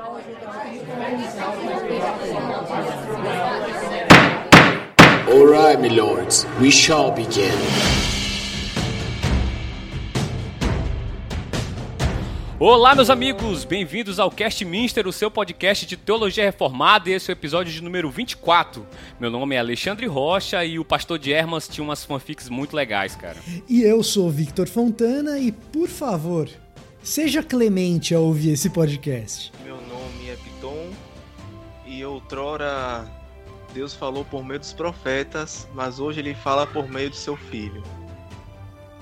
All right, my lords, we shall begin. Olá, meus amigos, bem-vindos ao Cast Minster, o seu podcast de teologia reformada, e esse é o episódio de número 24. Meu nome é Alexandre Rocha e o pastor de Hermas tinha umas fanfics muito legais, cara. E eu sou Victor Fontana e, por favor, seja clemente ao ouvir esse podcast. Meu e outrora Deus falou por meio dos profetas, mas hoje ele fala por meio de seu filho.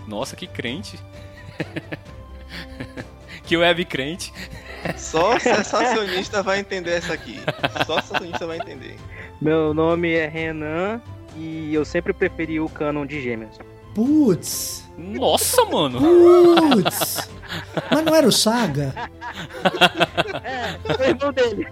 Nossa, que crente. que web crente. Só sensacionista vai entender essa aqui. Só sensacionista vai entender. Meu nome é Renan e eu sempre preferi o canon de Gêmeos. Putz! Nossa, mano! Putz! Mas não era o Saga? É, o irmão dele.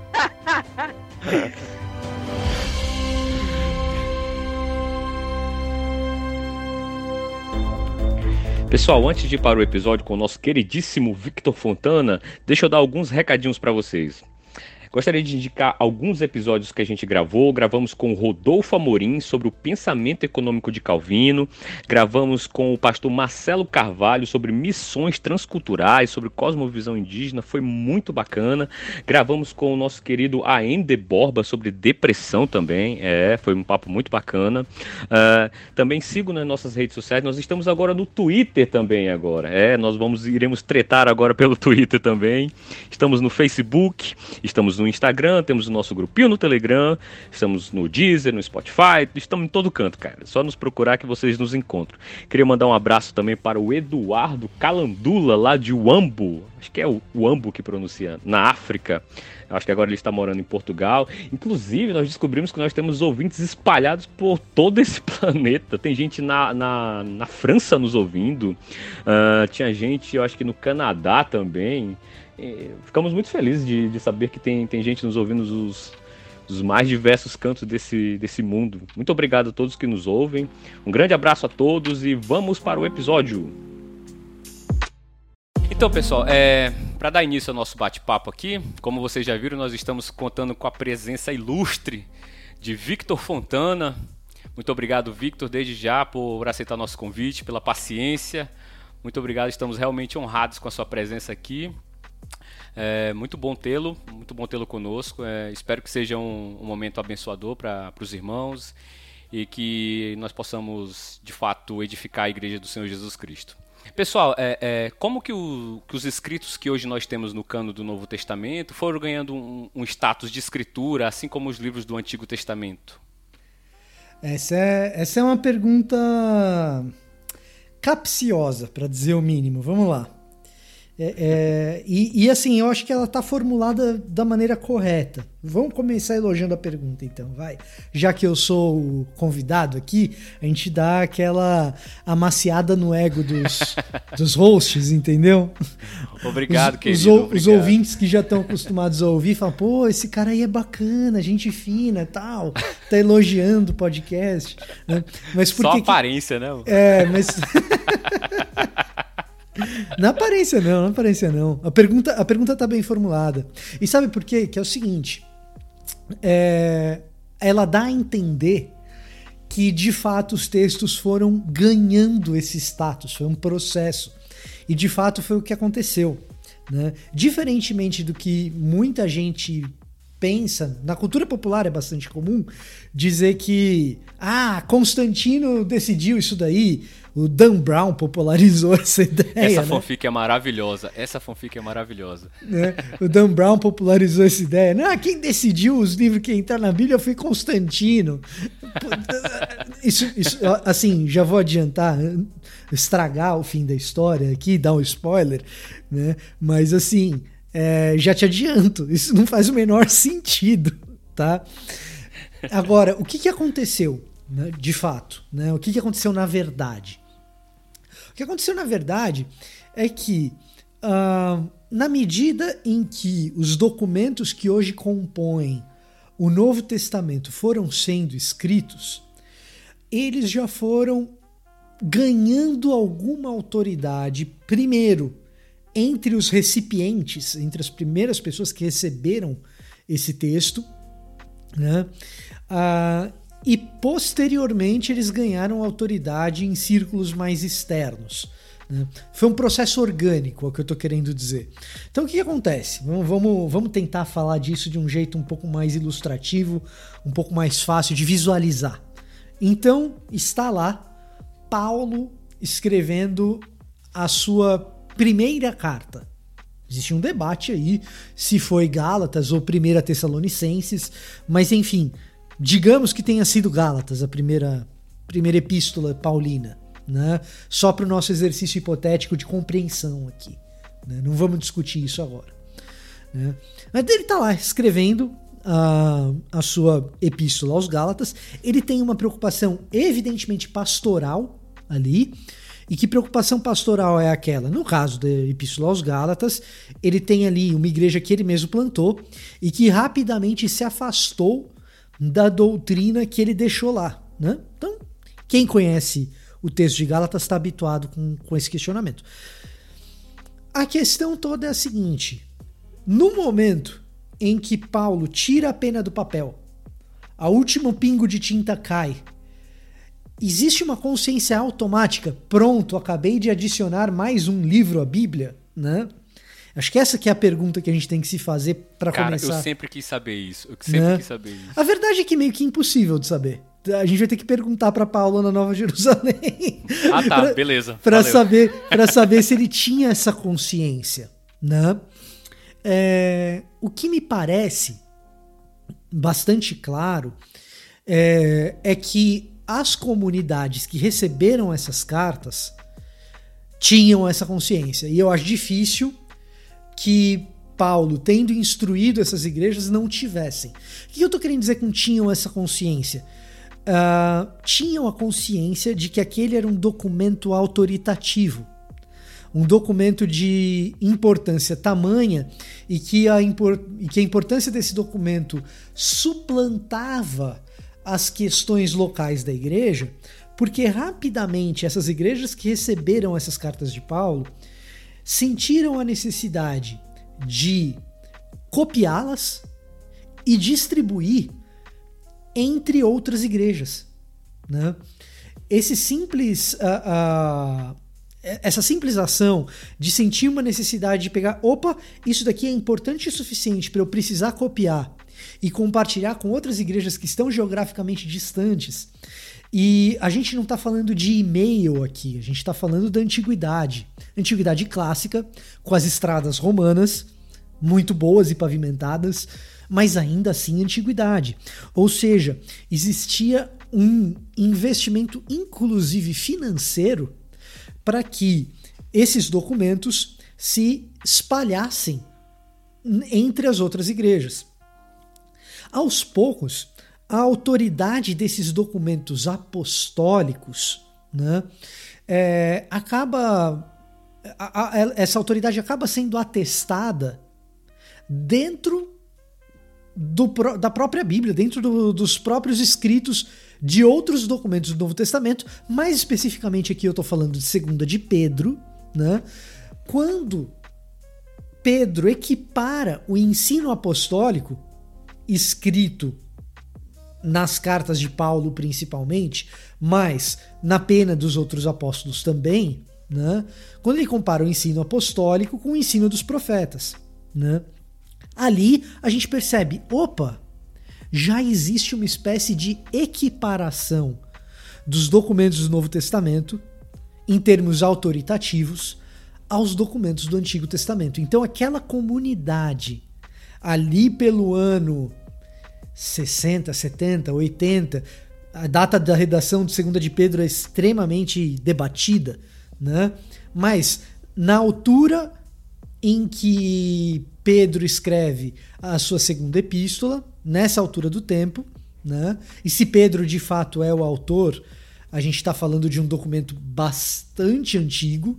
Pessoal, antes de ir para o episódio com o nosso queridíssimo Victor Fontana, deixa eu dar alguns recadinhos para vocês. Gostaria de indicar alguns episódios que a gente gravou. Gravamos com Rodolfo Amorim sobre o pensamento econômico de Calvino. Gravamos com o pastor Marcelo Carvalho sobre missões transculturais, sobre cosmovisão indígena. Foi muito bacana. Gravamos com o nosso querido Aende Borba sobre depressão também. É, foi um papo muito bacana. Uh, também sigo nas nossas redes sociais. Nós estamos agora no Twitter também agora. É, nós vamos iremos tretar agora pelo Twitter também. Estamos no Facebook, estamos no Instagram, temos o nosso grupinho no Telegram, estamos no Deezer, no Spotify, estamos em todo canto, cara. Só nos procurar que vocês nos encontram. Queria mandar um abraço também para o Eduardo Calandula, lá de Uambo, acho que é o Uambo que pronuncia, na África. Acho que agora ele está morando em Portugal. Inclusive, nós descobrimos que nós temos ouvintes espalhados por todo esse planeta. Tem gente na, na, na França nos ouvindo. Uh, tinha gente, eu acho que no Canadá também ficamos muito felizes de, de saber que tem, tem gente nos ouvindo dos mais diversos cantos desse, desse mundo. Muito obrigado a todos que nos ouvem. Um grande abraço a todos e vamos para o episódio. Então, pessoal, é, para dar início ao nosso bate-papo aqui, como vocês já viram, nós estamos contando com a presença ilustre de Victor Fontana. Muito obrigado, Victor, desde já por aceitar nosso convite, pela paciência. Muito obrigado, estamos realmente honrados com a sua presença aqui. É muito bom tê-lo, muito bom tê-lo conosco. É, espero que seja um, um momento abençoador para os irmãos e que nós possamos, de fato, edificar a igreja do Senhor Jesus Cristo. Pessoal, é, é, como que, o, que, os escritos que hoje nós temos no cano do Novo Testamento foram ganhando um, um status de escritura, assim como os livros do Antigo Testamento? Essa é, essa é uma pergunta capciosa, para dizer o mínimo. Vamos lá. É, é, e, e, assim, eu acho que ela está formulada da maneira correta. Vamos começar elogiando a pergunta, então, vai. Já que eu sou o convidado aqui, a gente dá aquela amaciada no ego dos, dos hosts, entendeu? Obrigado, os, querido. Os, obrigado. os ouvintes que já estão acostumados a ouvir falam, pô, esse cara aí é bacana, gente fina tal, tá elogiando o podcast. Né? Mas por Só que aparência, que... né? É, mas. Na aparência não, na aparência não. A pergunta, a pergunta tá bem formulada. E sabe por quê? Que é o seguinte. É, ela dá a entender que de fato os textos foram ganhando esse status, foi um processo. E de fato foi o que aconteceu. Né? Diferentemente do que muita gente pensa, na cultura popular é bastante comum, dizer que ah, Constantino decidiu isso daí, o Dan Brown popularizou essa ideia. Essa né? fanfic é maravilhosa. Essa fanfic é maravilhosa. Né? O Dan Brown popularizou essa ideia. Não, quem decidiu os livros que entrar na Bíblia foi Constantino. Isso, isso, assim, já vou adiantar, estragar o fim da história aqui, dar um spoiler, né? Mas assim, é, já te adianto, isso não faz o menor sentido, tá? Agora, o que, que aconteceu, né, de fato? Né? O que, que aconteceu na verdade? Que aconteceu na verdade é que, uh, na medida em que os documentos que hoje compõem o Novo Testamento foram sendo escritos, eles já foram ganhando alguma autoridade, primeiro, entre os recipientes, entre as primeiras pessoas que receberam esse texto, né? Ah, e posteriormente eles ganharam autoridade em círculos mais externos. Né? Foi um processo orgânico, é o que eu estou querendo dizer. Então o que, que acontece? Vamos, vamos, vamos tentar falar disso de um jeito um pouco mais ilustrativo, um pouco mais fácil de visualizar. Então está lá Paulo escrevendo a sua primeira carta. Existe um debate aí se foi Gálatas ou Primeira Tessalonicenses, mas enfim, digamos que tenha sido Gálatas a primeira primeira epístola paulina, né? Só para o nosso exercício hipotético de compreensão aqui. Né? Não vamos discutir isso agora. Né? Mas ele está lá escrevendo a, a sua epístola aos Gálatas. Ele tem uma preocupação evidentemente pastoral ali. E que preocupação pastoral é aquela? No caso da Epístola aos Gálatas, ele tem ali uma igreja que ele mesmo plantou e que rapidamente se afastou da doutrina que ele deixou lá. Né? Então, quem conhece o texto de Gálatas está habituado com, com esse questionamento. A questão toda é a seguinte: no momento em que Paulo tira a pena do papel, a último pingo de tinta cai Existe uma consciência automática. Pronto, acabei de adicionar mais um livro à Bíblia, né? Acho que essa que é a pergunta que a gente tem que se fazer para começar. Cara, eu sempre quis saber isso. Eu sempre né? quis saber isso. A verdade é que meio que impossível de saber. A gente vai ter que perguntar para Paulo na Nova Jerusalém. Ah, tá, pra, beleza. Para saber, para saber se ele tinha essa consciência, né? É, o que me parece bastante claro é, é que as comunidades que receberam essas cartas tinham essa consciência. E eu acho difícil que Paulo, tendo instruído essas igrejas, não tivessem. O que eu estou querendo dizer com tinham essa consciência? Uh, tinham a consciência de que aquele era um documento autoritativo, um documento de importância tamanha e que a, e que a importância desse documento suplantava as questões locais da igreja, porque rapidamente essas igrejas que receberam essas cartas de Paulo sentiram a necessidade de copiá-las e distribuir entre outras igrejas. Né? Esse simples. Uh, uh, essa simples ação de sentir uma necessidade de pegar, opa, isso daqui é importante o suficiente para eu precisar copiar e compartilhar com outras igrejas que estão geograficamente distantes. E a gente não está falando de e-mail aqui, a gente está falando da antiguidade. Antiguidade clássica, com as estradas romanas, muito boas e pavimentadas, mas ainda assim antiguidade. Ou seja, existia um investimento, inclusive financeiro, para que esses documentos se espalhassem entre as outras igrejas. Aos poucos, a autoridade desses documentos apostólicos né, é, acaba. A, a, essa autoridade acaba sendo atestada dentro do, da própria Bíblia, dentro do, dos próprios escritos de outros documentos do Novo Testamento, mais especificamente aqui eu estou falando de segunda de Pedro, né? Quando Pedro equipara o ensino apostólico escrito nas cartas de Paulo principalmente, mas na pena dos outros apóstolos também, né? quando ele compara o ensino apostólico com o ensino dos profetas. Né? Ali a gente percebe, opa, já existe uma espécie de equiparação dos documentos do Novo Testamento, em termos autoritativos, aos documentos do Antigo Testamento. Então aquela comunidade ali pelo ano 60, 70, 80, a data da redação de Segunda de Pedro é extremamente debatida, né? Mas na altura em que Pedro escreve a sua segunda epístola, nessa altura do tempo, né? E se Pedro de fato é o autor, a gente está falando de um documento bastante antigo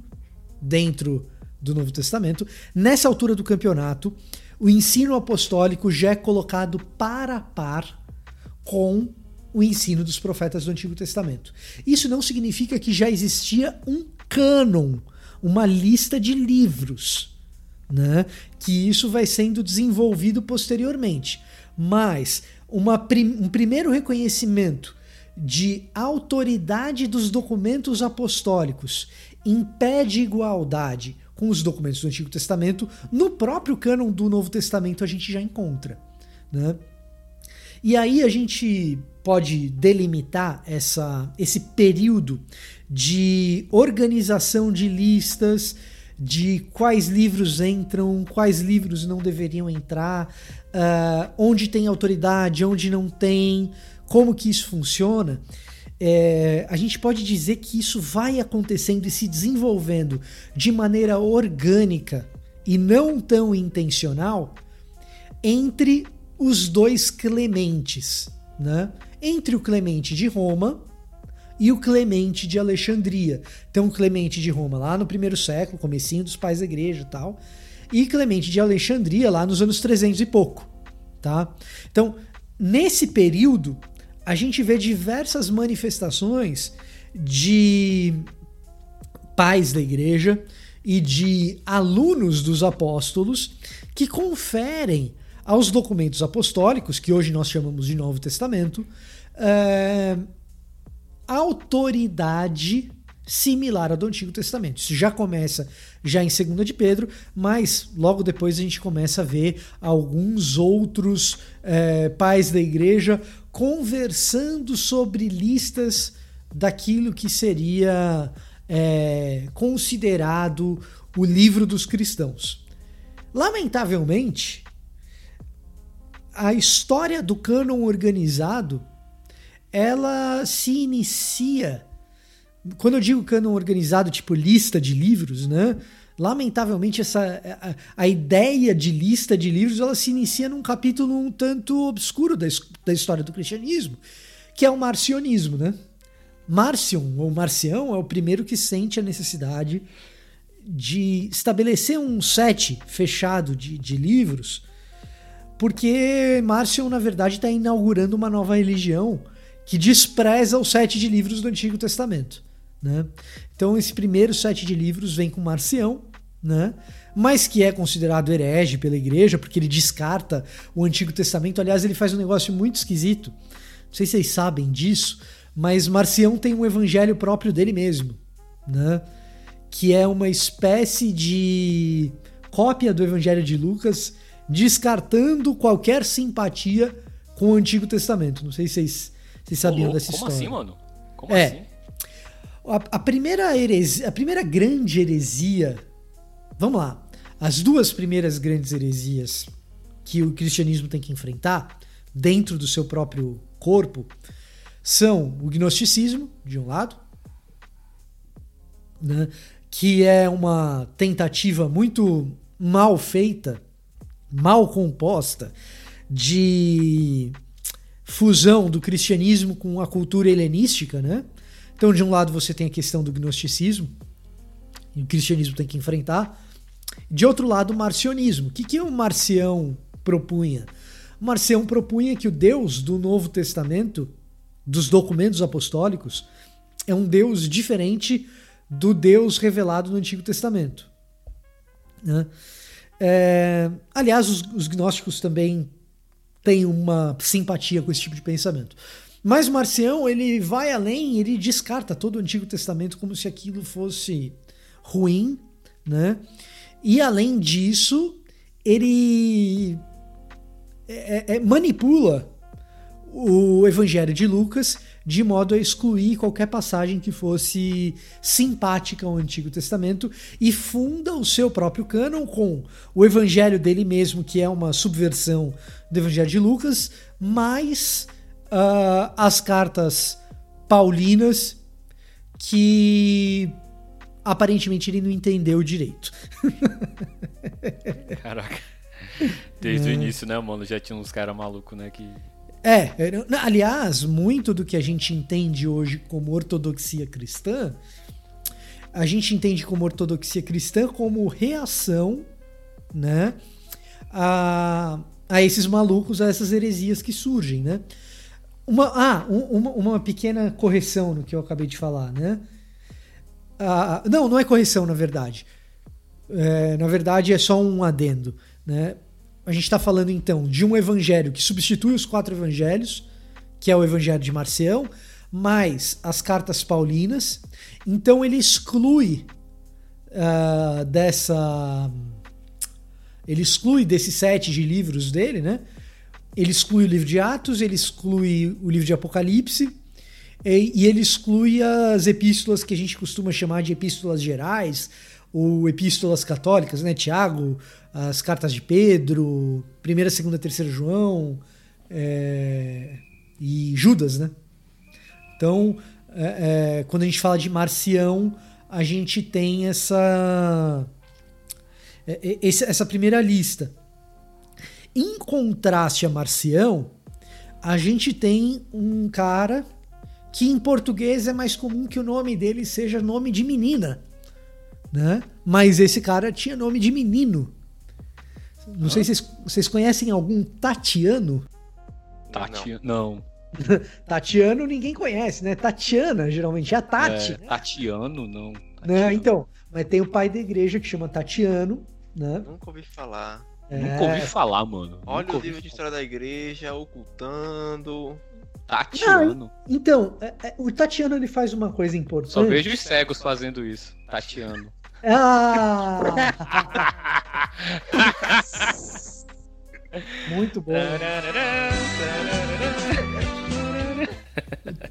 dentro do Novo Testamento. Nessa altura do campeonato, o ensino apostólico já é colocado para a par com o ensino dos profetas do Antigo Testamento. Isso não significa que já existia um cânon, uma lista de livros, né? Que isso vai sendo desenvolvido posteriormente. Mas prim um primeiro reconhecimento de autoridade dos documentos apostólicos impede igualdade com os documentos do Antigo Testamento, no próprio cânon do Novo Testamento a gente já encontra. Né? E aí a gente pode delimitar essa, esse período de organização de listas, de quais livros entram, quais livros não deveriam entrar, uh, onde tem autoridade, onde não tem, como que isso funciona. É, a gente pode dizer que isso vai acontecendo e se desenvolvendo de maneira orgânica e não tão intencional entre os dois Clementes, né? Entre o Clemente de Roma e o Clemente de Alexandria. Então, o Clemente de Roma lá no primeiro século, comecinho dos pais da igreja e tal, e Clemente de Alexandria lá nos anos 300 e pouco, tá? Então, nesse período, a gente vê diversas manifestações de pais da igreja e de alunos dos apóstolos que conferem aos documentos apostólicos, que hoje nós chamamos de Novo Testamento, é, autoridade similar à do Antigo Testamento. Isso já começa já em 2 de Pedro, mas logo depois a gente começa a ver alguns outros é, pais da igreja conversando sobre listas daquilo que seria é, considerado o livro dos cristãos. Lamentavelmente, a história do cânon organizado ela se inicia quando eu digo cânon organizado tipo lista de livros né lamentavelmente essa a, a, ideia de lista de livros ela se inicia num capítulo um tanto obscuro da, da história do cristianismo que é o marcionismo né Marcion ou Marcião é o primeiro que sente a necessidade de estabelecer um set fechado de, de livros porque Marcion, na verdade, está inaugurando uma nova religião que despreza o sete de livros do Antigo Testamento. Né? Então, esse primeiro sete de livros vem com Marcião, né? mas que é considerado herege pela igreja, porque ele descarta o Antigo Testamento. Aliás, ele faz um negócio muito esquisito. Não sei se vocês sabem disso, mas Marcião tem um evangelho próprio dele mesmo, né? que é uma espécie de cópia do evangelho de Lucas descartando qualquer simpatia com o Antigo Testamento. Não sei se vocês, vocês sabiam dessa como história. Como assim, mano? Como é. assim? A, a, primeira heresia, a primeira grande heresia. Vamos lá. As duas primeiras grandes heresias que o cristianismo tem que enfrentar dentro do seu próprio corpo são o gnosticismo, de um lado, né, que é uma tentativa muito mal feita mal composta de fusão do cristianismo com a cultura helenística, né? Então, de um lado você tem a questão do gnosticismo, e o cristianismo tem que enfrentar. De outro lado, o marcionismo. O que, que o Marcião propunha? O Marcião propunha que o Deus do Novo Testamento, dos documentos apostólicos, é um Deus diferente do Deus revelado no Antigo Testamento. Né? É, aliás, os, os gnósticos também têm uma simpatia com esse tipo de pensamento. Mas Marcião, ele vai além, ele descarta todo o Antigo Testamento como se aquilo fosse ruim, né? E além disso, ele é, é, manipula o Evangelho de Lucas de modo a excluir qualquer passagem que fosse simpática ao Antigo Testamento e funda o seu próprio cânon com o Evangelho dele mesmo, que é uma subversão do Evangelho de Lucas, mais uh, as cartas paulinas que aparentemente ele não entendeu direito. Caraca. Desde é. o início, né, mano? Já tinha uns caras malucos, né? Que é, aliás, muito do que a gente entende hoje como ortodoxia cristã, a gente entende como ortodoxia cristã como reação, né, a, a esses malucos, a essas heresias que surgem, né? Uma, ah, uma, uma pequena correção no que eu acabei de falar, né? A- não, não é correção, na verdade. É, na verdade, é só um adendo. Né? A gente está falando então de um evangelho que substitui os quatro evangelhos, que é o evangelho de Marcião, mais as cartas paulinas. Então ele exclui ah, dessa. Ele exclui desses sete de livros dele, né? Ele exclui o livro de Atos, ele exclui o livro de Apocalipse e, ele exclui as epístolas que a gente costuma chamar de epístolas gerais ou epístolas católicas, né? Tiago, as cartas de Pedro, primeira, segunda, terceira João é, e Judas, né? Então, é, é, quando a gente fala de Marcião, a gente tem essa é, é, essa primeira lista. Em contraste a Marcião, a gente tem um cara que em português é mais comum que o nome dele seja nome de menina, né? Mas esse cara tinha nome de menino. Não sei se vocês, vocês conhecem algum Tatiano. Tati... Não. Tatiano ninguém conhece, né? Tatiana, geralmente, é a Tati. É, Tatiano, não. né? Tatiano. Então, mas tem o pai da igreja que chama Tatiano, né? Nunca ouvi falar. Nunca ouvi É. falar, mano. Olha Nunca o livro de história da igreja, ocultando. Tatiano. Então, é- é, o Tatiano ele faz uma coisa importante. Só vejo os cegos fazendo isso. Tatiano. Ah! Muito bom.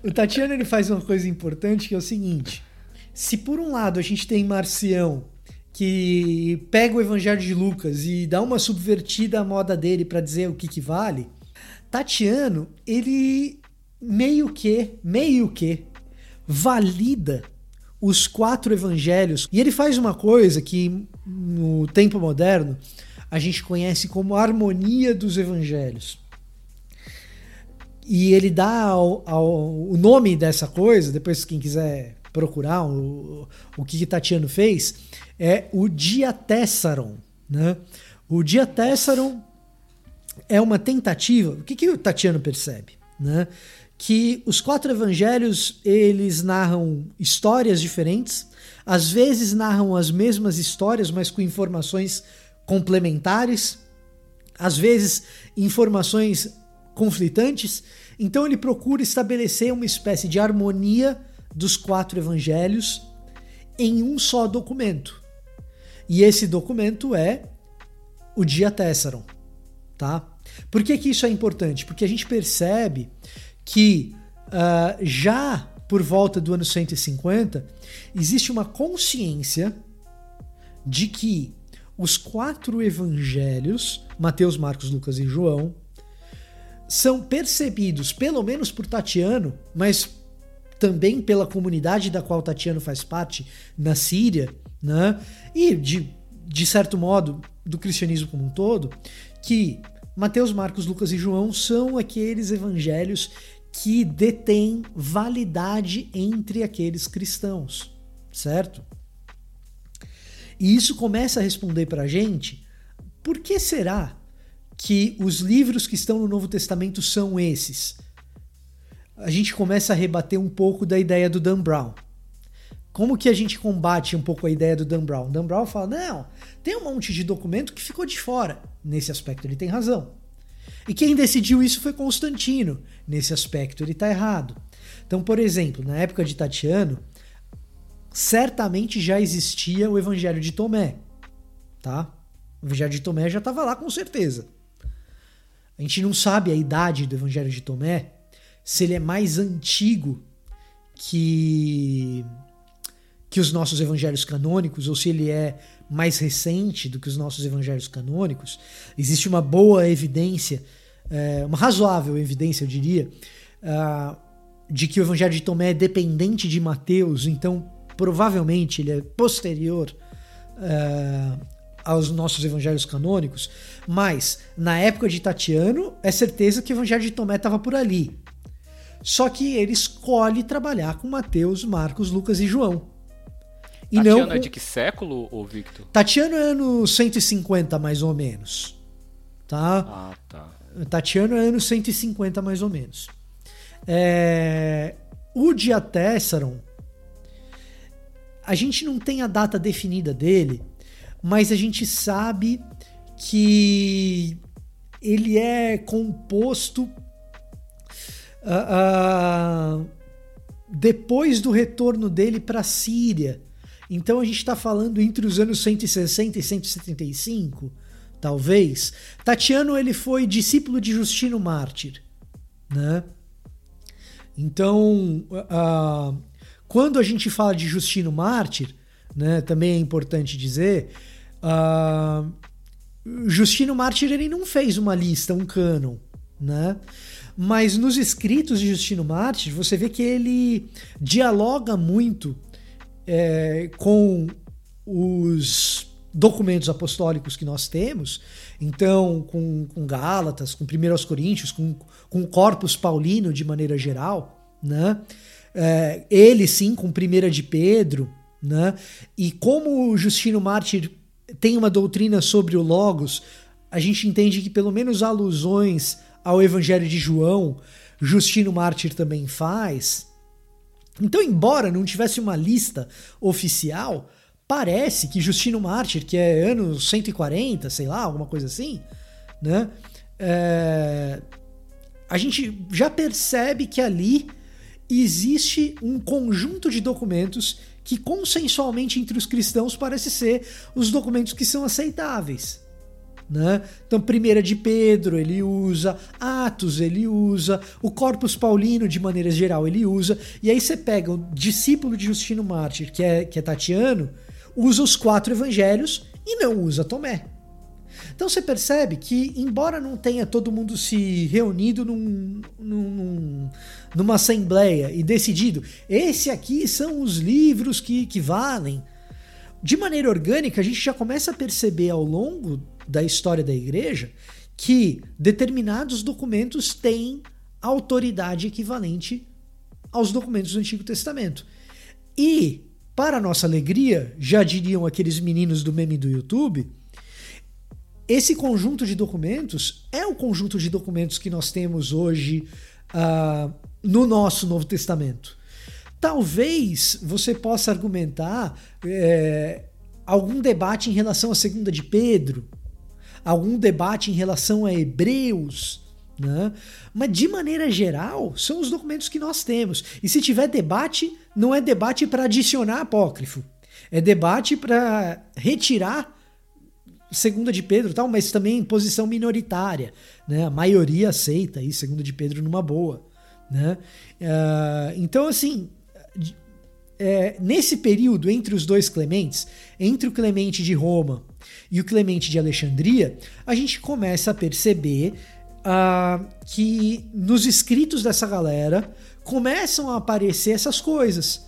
O Tatiano ele faz uma coisa importante que é o seguinte: se por um lado a gente tem Marcião que pega o Evangelho de Lucas e dá uma subvertida à moda dele para dizer o que, que vale, Tatiano ele meio que, meio que valida os quatro evangelhos e ele faz uma coisa que no tempo moderno a gente conhece como harmonia dos evangelhos. E ele dá ao, ao- o nome dessa coisa, depois quem quiser procurar o, o que, que Tatiano fez, é o Diatessaron. Né? O Diatessaron é uma tentativa. O que, que o Tatiano percebe? Né? Que os quatro evangelhos eles narram histórias diferentes, às vezes narram as mesmas histórias, mas com informações complementares, às vezes informações conflitantes. Então ele procura estabelecer uma espécie de harmonia dos quatro evangelhos em um só documento. E esse documento é o Dia Tessaron, tá? Por que, que isso é importante? Porque a gente percebe que ah, já por volta do ano 150 existe uma consciência de que os quatro evangelhos, Mateus, Marcos, Lucas e João, são percebidos, pelo menos por Tatiano, mas também pela comunidade da qual Tatiano faz parte na Síria, né? E de, de certo modo do cristianismo como um todo, que Mateus, Marcos, Lucas e João são aqueles evangelhos que detêm validade entre aqueles cristãos, certo? E isso começa a responder para a gente por que será que os livros que estão no Novo Testamento são esses? A gente começa a rebater um pouco da ideia do Dan Brown. Como que a gente combate um pouco a ideia do Dan Brown? Dan Brown fala: não, tem um monte de documento que ficou de fora. Nesse aspecto, ele tem razão. E quem decidiu isso foi Constantino. Nesse aspecto, ele está errado. Então, por exemplo, na época de Tatiano, certamente já existia o Evangelho de Tomé, tá? O Evangelho de Tomé já estava lá com certeza. A gente não sabe a idade do Evangelho de Tomé, se ele é mais antigo que que os nossos evangelhos canônicos ou se ele é mais recente do que os nossos evangelhos canônicos. Existe uma boa evidência, é, uma razoável evidência, eu diria, ah, de que o Evangelho de Tomé é dependente de Mateus, então provavelmente ele é posterior ah, aos nossos evangelhos canônicos, mas na época de Tatiano é certeza que o Evangelho de Tomé estava por ali. Só que ele escolhe trabalhar com Mateus, Marcos, Lucas e João. E Tatiano não é de que século, ô Victor? Tatiano é ano 150 mais ou menos. Tá? Ah, tá. Tatiano é ano 150 mais ou menos. É, O Diatessaron, a gente não tem a data definida dele, mas a gente sabe que ele é composto uh, uh, depois do retorno dele para a Síria. Então a gente está falando entre os anos 160 e 175, talvez. Tatiano ele foi discípulo de Justino Mártir, né? Então, uh, quando a gente fala de Justino Mártir, né, também é importante dizer, uh, Justino Mártir ele não fez uma lista, um cânon, né? Mas nos escritos de Justino Mártir, você vê que ele dialoga muito é, com os documentos apostólicos que nós temos, então com, com Gálatas, com 1 Coríntios, com, com Corpus Paulino de maneira geral, né? É, ele sim com 1 de Pedro, né? E como o Justino Mártir tem uma doutrina sobre o Logos, a gente entende que pelo menos alusões ao Evangelho de João, Justino Mártir também faz. Então, embora não tivesse uma lista oficial, parece que Justino Mártir, que é ano 140, sei lá, alguma coisa assim, né? É... A gente já percebe que ali existe um conjunto de documentos que consensualmente entre os cristãos parece ser os documentos que são aceitáveis. Né? Então, primeira de Pedro ele usa, Atos ele usa, o Corpus Paulino de maneira geral ele usa, e aí você pega o discípulo de Justino Mártir, que é, que é Tatiano, usa os quatro evangelhos e não usa Tomé. Então você percebe que, embora não tenha todo mundo se reunido num, num, numa assembleia e decidido, esse aqui são os livros que, que valem, de maneira orgânica a gente já começa a perceber ao longo da história da igreja que determinados documentos têm autoridade equivalente aos documentos do Antigo Testamento. E, para nossa alegria, já diriam aqueles meninos do meme do YouTube, esse conjunto de documentos é o conjunto de documentos que nós temos hoje uh, no nosso Novo Testamento. Talvez você possa argumentar é, algum debate em relação à segunda de Pedro, algum debate em relação a Hebreus, né? Mas de maneira geral, são os documentos que nós temos. E se tiver debate, não é debate para adicionar apócrifo, é debate para retirar segunda de Pedro tal, mas também em posição minoritária, né? A maioria aceita aí segunda de Pedro numa boa, né? Uh, então assim, é, nesse período entre os dois Clementes, entre o Clemente de Roma e o Clemente de Alexandria, a gente começa a perceber uh, que nos escritos dessa galera começam a aparecer essas coisas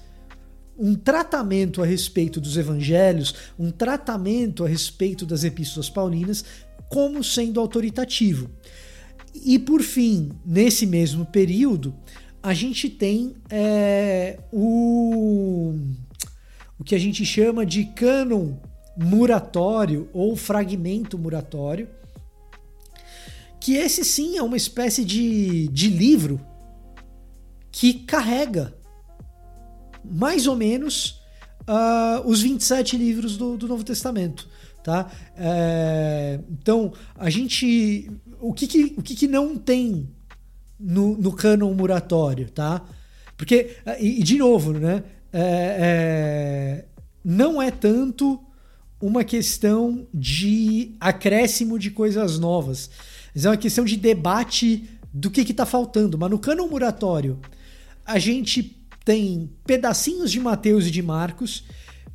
um tratamento a respeito dos evangelhos, um tratamento a respeito das epístolas paulinas como sendo autoritativo. E por fim, nesse mesmo período, a gente tem é, o, o que a gente chama de cânon muratório ou fragmento muratório, que esse sim é uma espécie de, de livro que carrega mais ou menos uh, os 27 livros do, do Novo Testamento. Tá? É, então, a gente. O que, que, o que, que não tem no, no cânon muratório? Tá? Porque, e, e de novo, né? É, é, não é tanto uma questão de acréscimo de coisas novas. Mas é uma questão de debate do que está faltando. Mas no cânon muratório, a gente tem pedacinhos de Mateus e de Marcos,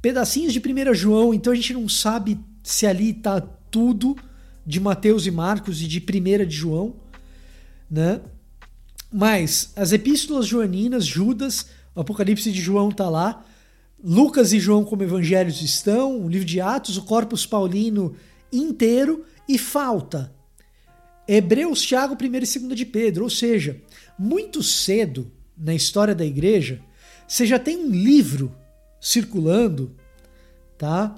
pedacinhos de 1 João, então a gente não sabe se ali está tudo de Mateus e Marcos e de 1 de João, né? Mas as epístolas joaninas, Judas, o Apocalipse de João está lá, Lucas e João como evangelhos estão, o livro de Atos, o Corpus Paulino inteiro e falta Hebreus, Tiago, 1 e 2 de Pedro, ou seja, muito cedo na história da igreja, você já tem um livro circulando, tá?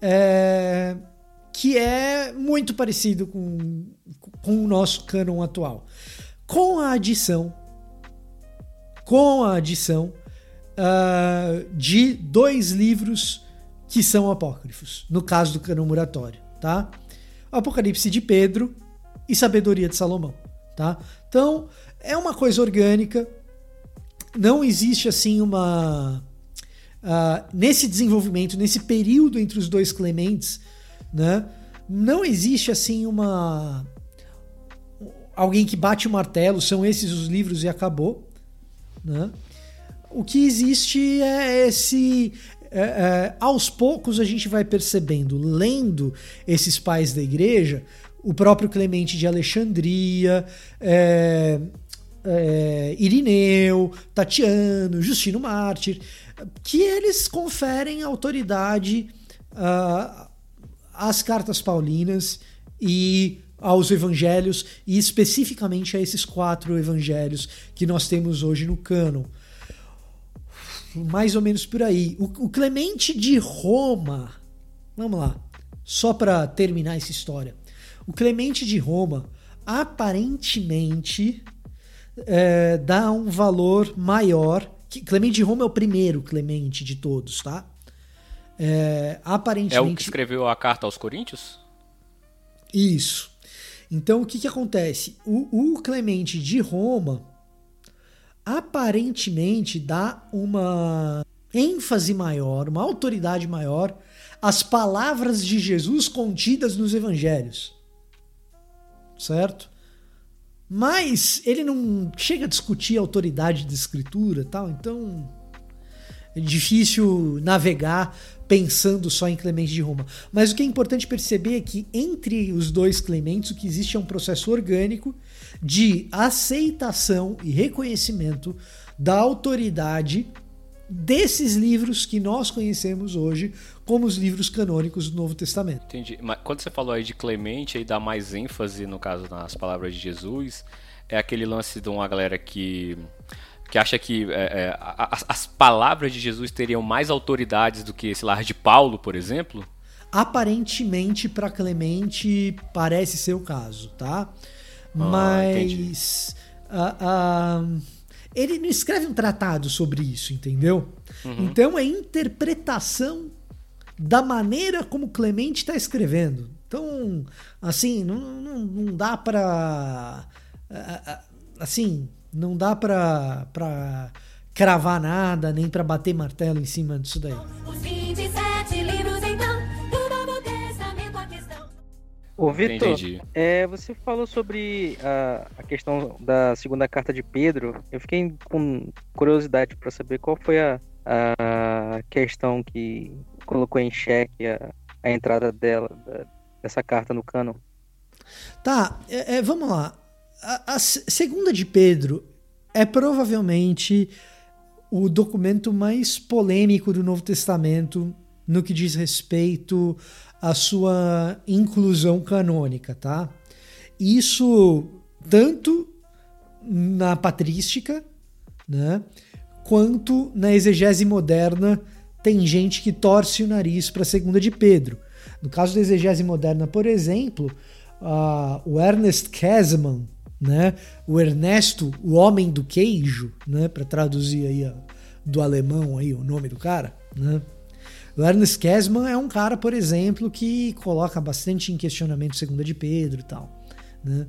É, que é muito parecido com, com o nosso cânon atual. Com a adição, com a adição uh, de dois livros que são apócrifos, no caso do canon muratório, tá? Apocalipse de Pedro e Sabedoria de Salomão, tá? Então, é uma coisa orgânica, não existe assim uma uh, nesse desenvolvimento, nesse período entre os dois Clementes, né? Não existe assim uma alguém que bate o martelo, são esses os livros e acabou, né? O que existe é esse é, é, aos poucos a gente vai percebendo, lendo esses pais da igreja, o próprio Clemente de Alexandria, é, é, Irineu, Tatiano, Justino Mártir, que eles conferem autoridade uh, às cartas paulinas e aos evangelhos, e especificamente a esses quatro evangelhos que nós temos hoje no cânon. Mais ou menos por aí. O, o Clemente de Roma, vamos lá, só para terminar essa história. O Clemente de Roma aparentemente é, dá um valor maior. Clemente de Roma é o primeiro Clemente de todos, tá? É, aparentemente. É o que escreveu a carta aos Coríntios? Isso. Então o que, que acontece? O, o Clemente de Roma aparentemente dá uma ênfase maior, uma autoridade maior às palavras de Jesus contidas nos evangelhos. Certo? Mas ele não chega a discutir a autoridade da escritura tal, então é difícil navegar pensando só em Clemente de Roma. Mas o que é importante perceber é que entre os dois Clementes o que existe é um processo orgânico de aceitação e reconhecimento da autoridade desses livros que nós conhecemos hoje como os livros canônicos do Novo Testamento. Entendi. Mas quando você falou aí de Clemente, aí dá mais ênfase, no caso, nas palavras de Jesus, é aquele lance de uma galera que que acha que é, é, as, as, palavras de Jesus teriam mais autoridades do que, sei lá, de Paulo, por exemplo? Aparentemente, para Clemente, parece ser o caso, tá? Ah, Mas. Uh, uh, ele não escreve um tratado sobre isso, entendeu? Uhum. Então é interpretação da maneira como Clemente está escrevendo. Então, assim, não, não, não dá para. Assim, não dá para pra cravar nada, nem para bater martelo em cima disso daí. Os 27 livros, então, do Novo Testamento, a questão. Ô, Vitor, é, você falou sobre a, a questão da segunda carta de Pedro. Eu fiquei com curiosidade para saber qual foi a, a questão que colocou em xeque a, a entrada dela, da, dessa carta no cano. Tá, é, é, vamos lá a, segunda de Pedro é provavelmente o documento mais polêmico do Novo Testamento no que diz respeito à sua inclusão canônica, tá? Isso tanto na patrística, né, quanto na exegese moderna tem gente que torce o nariz para a segunda de Pedro. No caso da exegese moderna, por exemplo, uh, o Ernest Käsemann, né? O Ernesto, o homem do queijo, né? Para traduzir aí a, do alemão aí o nome do cara, né? O Ernest Kesman é um cara, por exemplo, que coloca bastante em questionamento Segunda de Pedro e tal, né?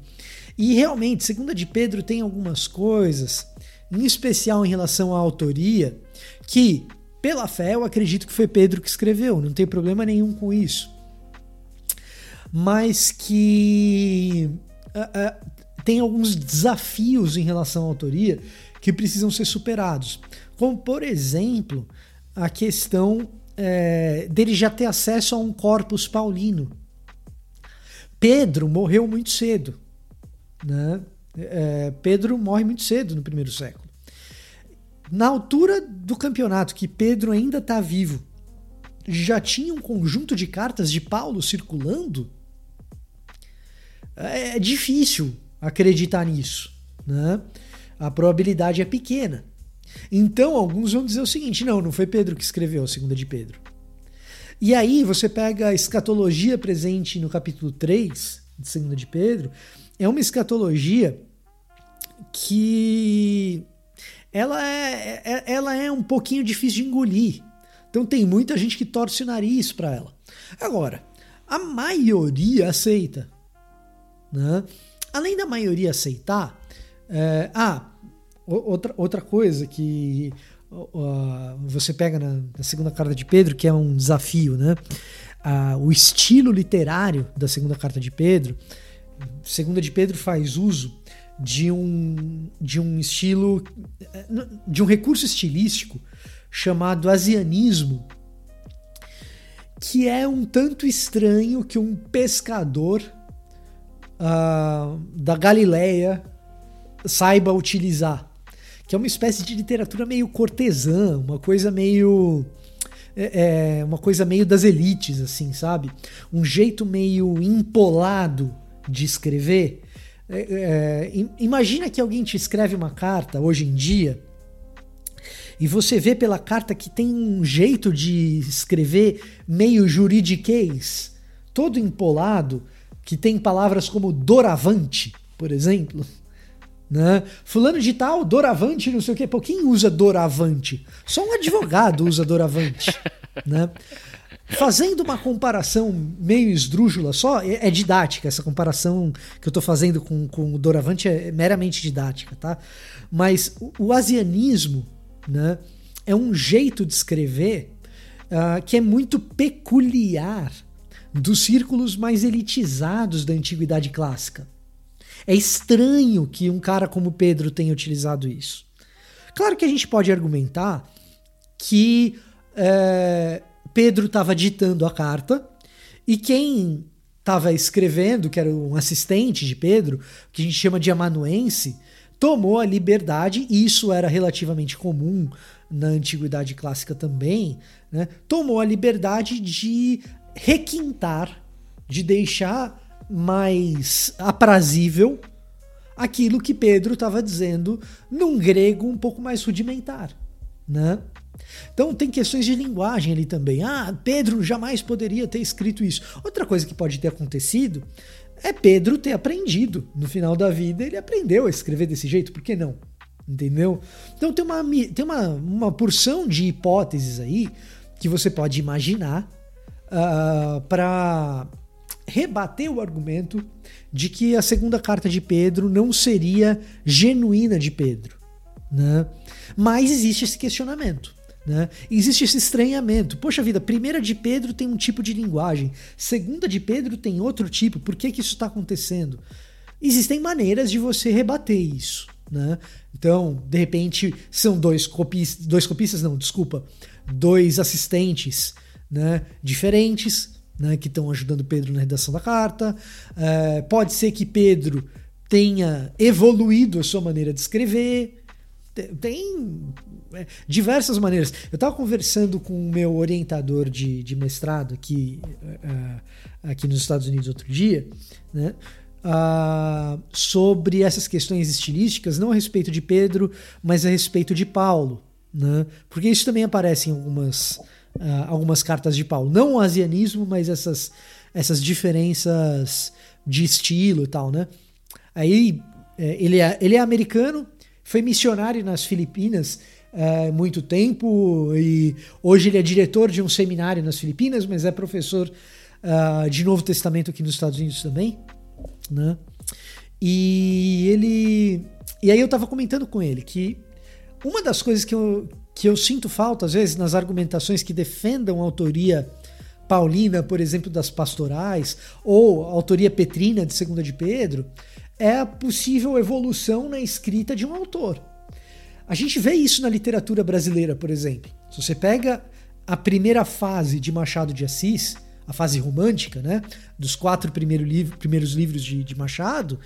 E realmente, Segunda de Pedro tem algumas coisas, em especial em relação à autoria, que pela fé eu acredito que foi Pedro que escreveu, não tem problema nenhum com isso. Mas que uh, uh, tem alguns desafios em relação à autoria que precisam ser superados. Como, por exemplo, a questão é, dele já ter acesso a um corpus paulino. Pedro morreu muito cedo. Né? É, Pedro morre muito cedo no primeiro século. Na altura do campeonato, que Pedro ainda está vivo, já tinha um conjunto de cartas de Paulo circulando. É difícil acreditar nisso. Né? A probabilidade é pequena. Então, alguns vão dizer o seguinte: não, não foi Pedro que escreveu a segunda de Pedro. E aí, você pega a escatologia presente no capítulo 3 de segunda de Pedro, é uma escatologia que ela é, é, ela é um pouquinho difícil de engolir. Então tem muita gente que torce o nariz para ela. Agora, a maioria aceita. Né? Além da maioria aceitar, é, ah, outra, outra coisa que uh, você pega na, na, segunda carta de Pedro, que é um desafio, né? Uh, o estilo literário da segunda carta de Pedro, segunda de Pedro faz uso de um, de um estilo, de um recurso estilístico chamado asianismo, que é um tanto estranho que um pescador uh, da Galileia saiba utilizar. Que é uma espécie de literatura meio cortesã, uma coisa meio. É, é, uma coisa meio das elites, assim, sabe? Um jeito meio empolado de escrever. É, é, imagina que alguém te escreve uma carta hoje em dia e você vê pela carta que tem um jeito de escrever meio juridiquês, todo empolado, que tem palavras como doravante, por exemplo. Né? Fulano de tal, doravante, não sei o quê. Pô, quem usa doravante? Só um advogado usa doravante. Né? Fazendo uma comparação meio esdrúxula só, é, é, didática, essa comparação que eu estou fazendo com, com o doravante é meramente didática, tá? Mas o, o asianismo né, é um jeito de escrever uh, que é muito peculiar dos círculos mais elitizados da antiguidade clássica. É estranho que um cara como Pedro tenha utilizado isso. Claro que a gente pode argumentar que é, Pedro estava ditando a carta e quem estava escrevendo, que era um assistente de Pedro, que a gente chama de amanuense, tomou a liberdade, e isso era relativamente comum na antiguidade clássica também, né? tomou a liberdade de requintar, de deixar mais aprazível aquilo que Pedro estava dizendo num grego um pouco mais rudimentar, né? Então tem questões de linguagem ali também. Ah, Pedro jamais poderia ter escrito isso. Outra coisa que pode ter acontecido é Pedro ter aprendido. No final da vida, ele aprendeu a escrever desse jeito, por que não? Entendeu? Então tem uma, tem uma, uma porção de hipóteses aí que você pode imaginar uh, ah, para rebater o argumento de que a segunda carta de Pedro não seria genuína de Pedro. Né? Mas existe esse questionamento. Né? Existe esse estranhamento. Poxa vida, primeira de Pedro tem um tipo de linguagem, segunda de Pedro tem outro tipo. Por que, que isso está acontecendo? Existem maneiras de você rebater isso. Né? Então, de repente, são dois copistas, dois copistas, não, desculpa, dois assistentes né, diferentes né, que estão ajudando Pedro na redação da carta. É, pode ser que Pedro tenha evoluído a sua maneira de escrever. Tem é, diversas maneiras. Eu estava conversando com o meu orientador de, de mestrado aqui, uh, aqui nos Estados Unidos outro dia, né? Uh, sobre essas questões estilísticas, não a respeito de Pedro, mas a respeito de Paulo. Né? Porque isso também aparece em algumas, uh, algumas cartas de Paulo. Não o asianismo, mas essas, essas diferenças de estilo e tal. Né? Aí é, ele, é, ele é americano, foi missionário nas Filipinas é, muito tempo e hoje ele é diretor de um seminário nas Filipinas, mas é professor uh, de Novo Testamento aqui nos Estados Unidos também, né? E ele e aí eu estava comentando com ele que uma das coisas que eu, que eu sinto falta às vezes nas argumentações que defendam a autoria paulina, por exemplo, das pastorais ou a autoria petrina de Segunda de Pedro, é a possível evolução na escrita de um autor. A gente vê isso na literatura brasileira, por exemplo. Se você pega a primeira fase de Machado de Assis, a fase romântica, né, dos quatro primeiro livro, primeiros livros de, de, Machado,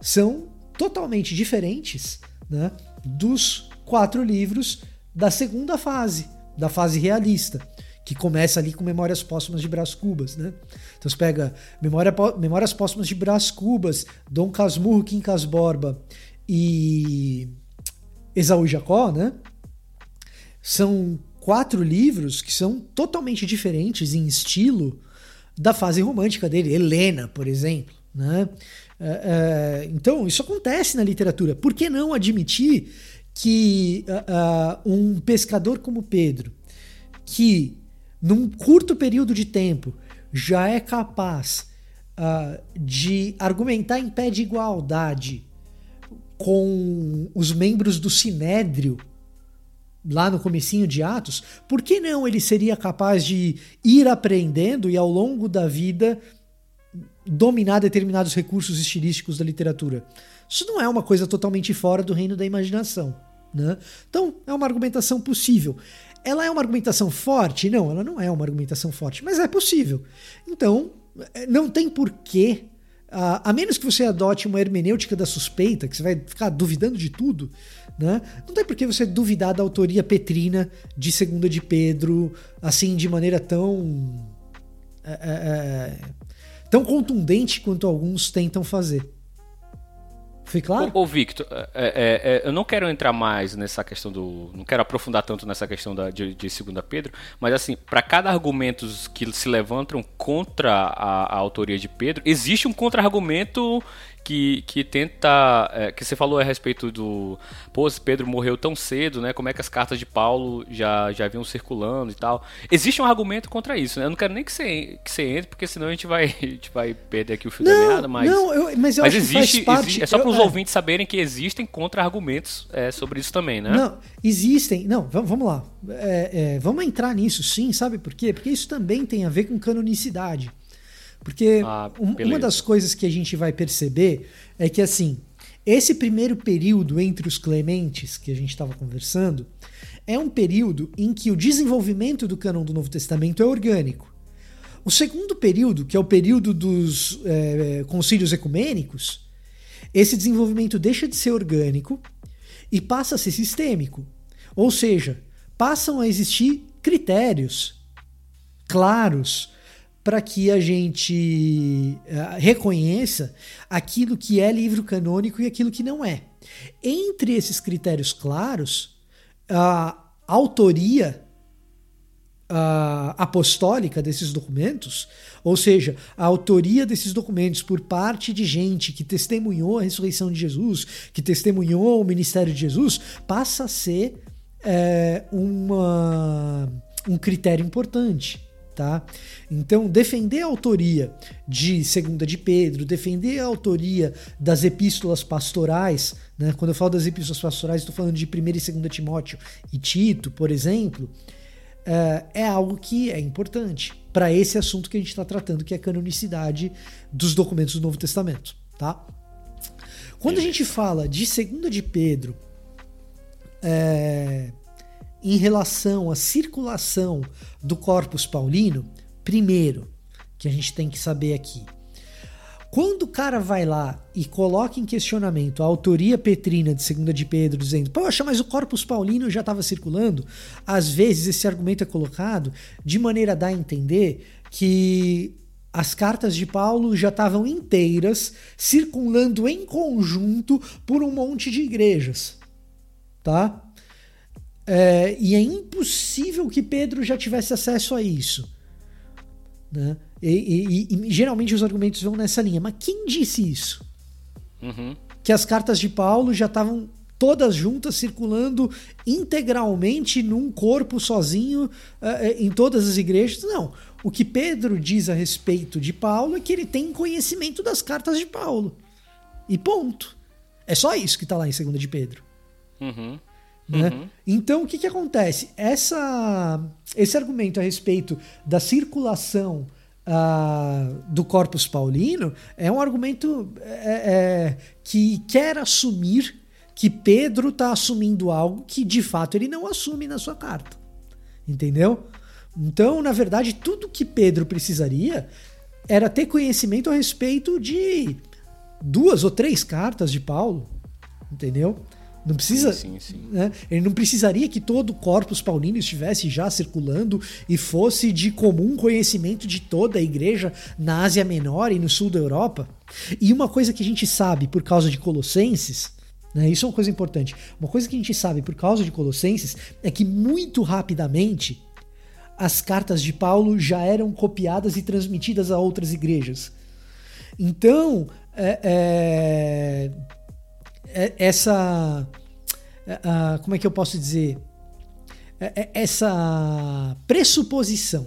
são totalmente diferentes né, dos quatro livros da segunda fase, da fase realista, que começa ali com Memórias Póstumas de Brás Cubas. Né? Então você pega Memória, Memórias Póstumas de Brás Cubas, Dom Casmurro, Quincas Borba e Esaú Jacó, né? São quatro livros que são totalmente diferentes em estilo da fase romântica dele. Helena, por exemplo, né? É, é, então, isso acontece na literatura. Por que não admitir que uh, um pescador como Pedro, que num curto período de tempo já é capaz uh, de argumentar em pé de igualdade com os membros do Sinédrio lá no comecinho de Atos, por que não ele seria capaz de ir aprendendo e ao longo da vida dominar determinados recursos estilísticos da literatura? Isso não é uma coisa totalmente fora do reino da imaginação. Né? Então, é uma argumentação possível. Ela é uma argumentação forte? Não, ela não é uma argumentação forte, mas é possível. Então, é, não tem porquê, a, menos que você adote uma hermenêutica da suspeita, que você vai ficar duvidando de tudo, né? não tem porquê você duvidar da autoria petrina de Segunda de Pedro, assim, de maneira tão. É, é, é tão contundente quanto alguns tentam fazer. Foi claro? Ô, ô Victor, é, é, é, eu não quero entrar mais nessa questão do. Não quero aprofundar tanto nessa questão da, de, de 2 Pedro, mas assim, para cada argumento que se levantam contra a, a autoria de Pedro, existe um contra-argumento que, que tenta. É, que você falou a respeito do. Pô, Pedro morreu tão cedo, né? Como é que as cartas de Paulo já, já vinham circulando e tal. Existe um argumento contra isso, né? Eu não quero nem que você, que você entre, porque senão a gente vai, a gente vai perder aqui o fio não, da meada, mas. Não, eu, mas eu mas acho existe, que faz parte, existe, É só para os é. ouvintes saberem que existem contra-argumentos é, sobre isso também, né? Não, existem. Não, vamos lá. É, é, vamos entrar nisso, sim, sabe por quê? Porque isso também tem a ver com canonicidade. Porque ah, uma das coisas que a gente vai perceber é que, assim, esse primeiro período entre os clementes que a gente estava conversando é um período em que o desenvolvimento do cânon do Novo Testamento é orgânico. O segundo período, que é o período dos é, concílios ecumênicos, esse desenvolvimento deixa de ser orgânico e passa a ser sistêmico. Ou seja, passam a existir critérios claros para que a gente uh, reconheça aquilo que é livro canônico e aquilo que não é. Entre esses critérios claros, a autoria uh, apostólica desses documentos, ou seja, a autoria desses documentos por parte de gente que testemunhou a ressurreição de Jesus, que testemunhou o ministério de Jesus, passa a ser é, uma, um critério importante tá? Então, defender a autoria de Segunda de Pedro, defender a autoria das epístolas pastorais, né? Quando eu falo das epístolas pastorais, estou falando de 1 e 2 Timóteo e Tito, por exemplo, é, é algo que é importante para esse assunto que a gente está tratando, que é a canonicidade dos documentos do Novo Testamento, tá? Quando a gente fala de Segunda de Pedro, é, em relação à circulação do corpus paulino, primeiro, que a gente tem que saber aqui. Quando o cara vai lá e coloca em questionamento a autoria petrina de Segunda de Pedro, dizendo, poxa, mas o Corpus Paulino já estava circulando, às vezes esse argumento é colocado de maneira a dar a entender que as cartas de Paulo já estavam inteiras, circulando em conjunto por um monte de igrejas. Tá? É, e é impossível que Pedro já tivesse acesso a isso. Né? E, e, e, geralmente os argumentos vão nessa linha. Mas quem disse isso? Uhum. Que as cartas de Paulo já estavam todas juntas circulando integralmente num corpo sozinho uh, em todas as igrejas? Não. O que Pedro diz a respeito de Paulo é que ele tem conhecimento das cartas de Paulo. E ponto. É só isso que está lá em 2 de Pedro. Uhum. Né? Uhum. Então, o que, que acontece? Essa, esse argumento a respeito da circulação uh, do Corpus Paulino é um argumento é, é, que quer assumir que Pedro está assumindo algo que de fato ele não assume na sua carta. Entendeu? Então, na verdade, tudo que Pedro precisaria era ter conhecimento a respeito de duas ou três cartas de Paulo. Entendeu? Não precisa. Sim, sim, sim. Né? Ele não precisaria que todo o corpus paulino estivesse já circulando e fosse de comum conhecimento de toda a igreja na Ásia Menor e no sul da Europa. E uma coisa que a gente sabe por causa de Colossenses, né? isso é uma coisa importante. Uma coisa que a gente sabe por causa de Colossenses é que muito rapidamente as cartas de Paulo já eram copiadas e transmitidas a outras igrejas. Então, é, é é, essa uh, como é que eu posso dizer? Essa pressuposição,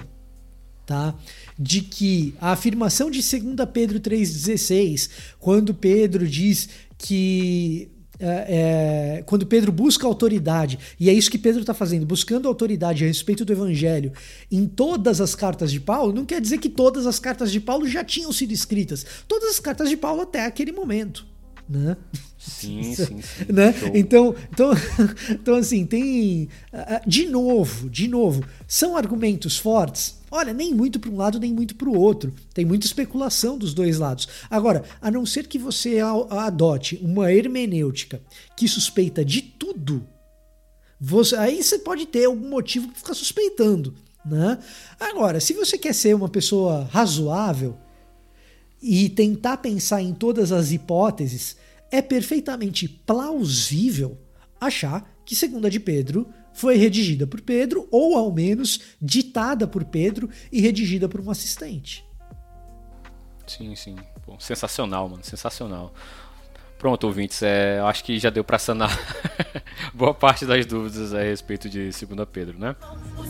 tá? De que a afirmação de 2 Pedro 3,16, quando Pedro diz que é, é, quando Pedro busca autoridade, e é isso que Pedro está fazendo, buscando autoridade a respeito do evangelho em todas as cartas de Paulo, não quer dizer que todas as cartas de Paulo já tinham sido escritas. Todas as cartas de Paulo até aquele momento. Né? Sim, sim, sim. Né? Então, então, então, assim, tem. De novo, de novo, são argumentos fortes Olha, nem muito para um lado, nem muito para o outro. Tem muita especulação dos dois lados. Agora, a não ser que você adote uma hermenêutica que suspeita de tudo, você, aí você pode ter algum motivo para ficar suspeitando. Né? Agora, se você quer ser uma pessoa razoável e tentar pensar em todas as hipóteses, é perfeitamente plausível achar que segunda de Pedro foi redigida por Pedro, ou ao menos ditada por Pedro e redigida por um assistente. Sim, sim. Bom, sensacional, mano. Sensacional. Pronto, ouvintes, é, acho que já deu para sanar boa parte das dúvidas a respeito de 2 Pedro, né? Os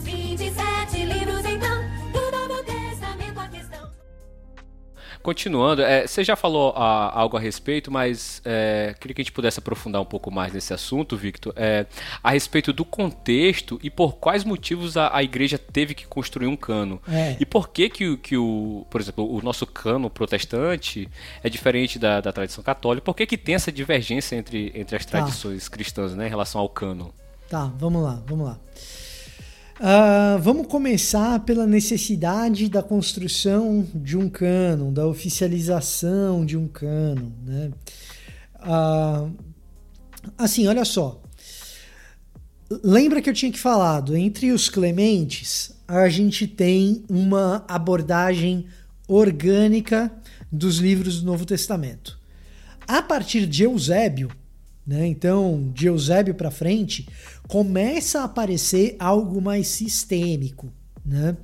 Continuando, é, você já falou a, ah, algo a respeito, mas é, queria que a gente pudesse aprofundar um pouco mais nesse assunto, Victor, é, a respeito do contexto e por quais motivos a, a igreja teve que construir um cano. É. E por que, que, que o, por exemplo, o nosso cano protestante é diferente da, da tradição católica? Por que, que tem essa divergência entre, entre as tá. tradições tá. cristãs né, em relação ao cano? Tá, vamos lá, vamos lá. Uh, vamos começar pela necessidade da construção de um cânon, da oficialização de um cânon. Né? Uh, assim, olha só. Lembra que eu tinha que falado, entre os clementes, a gente tem uma abordagem orgânica dos livros do Novo Testamento. A partir de Eusébio, né? Então, de Eusébio para frente, começa a aparecer algo mais sistêmico. Né?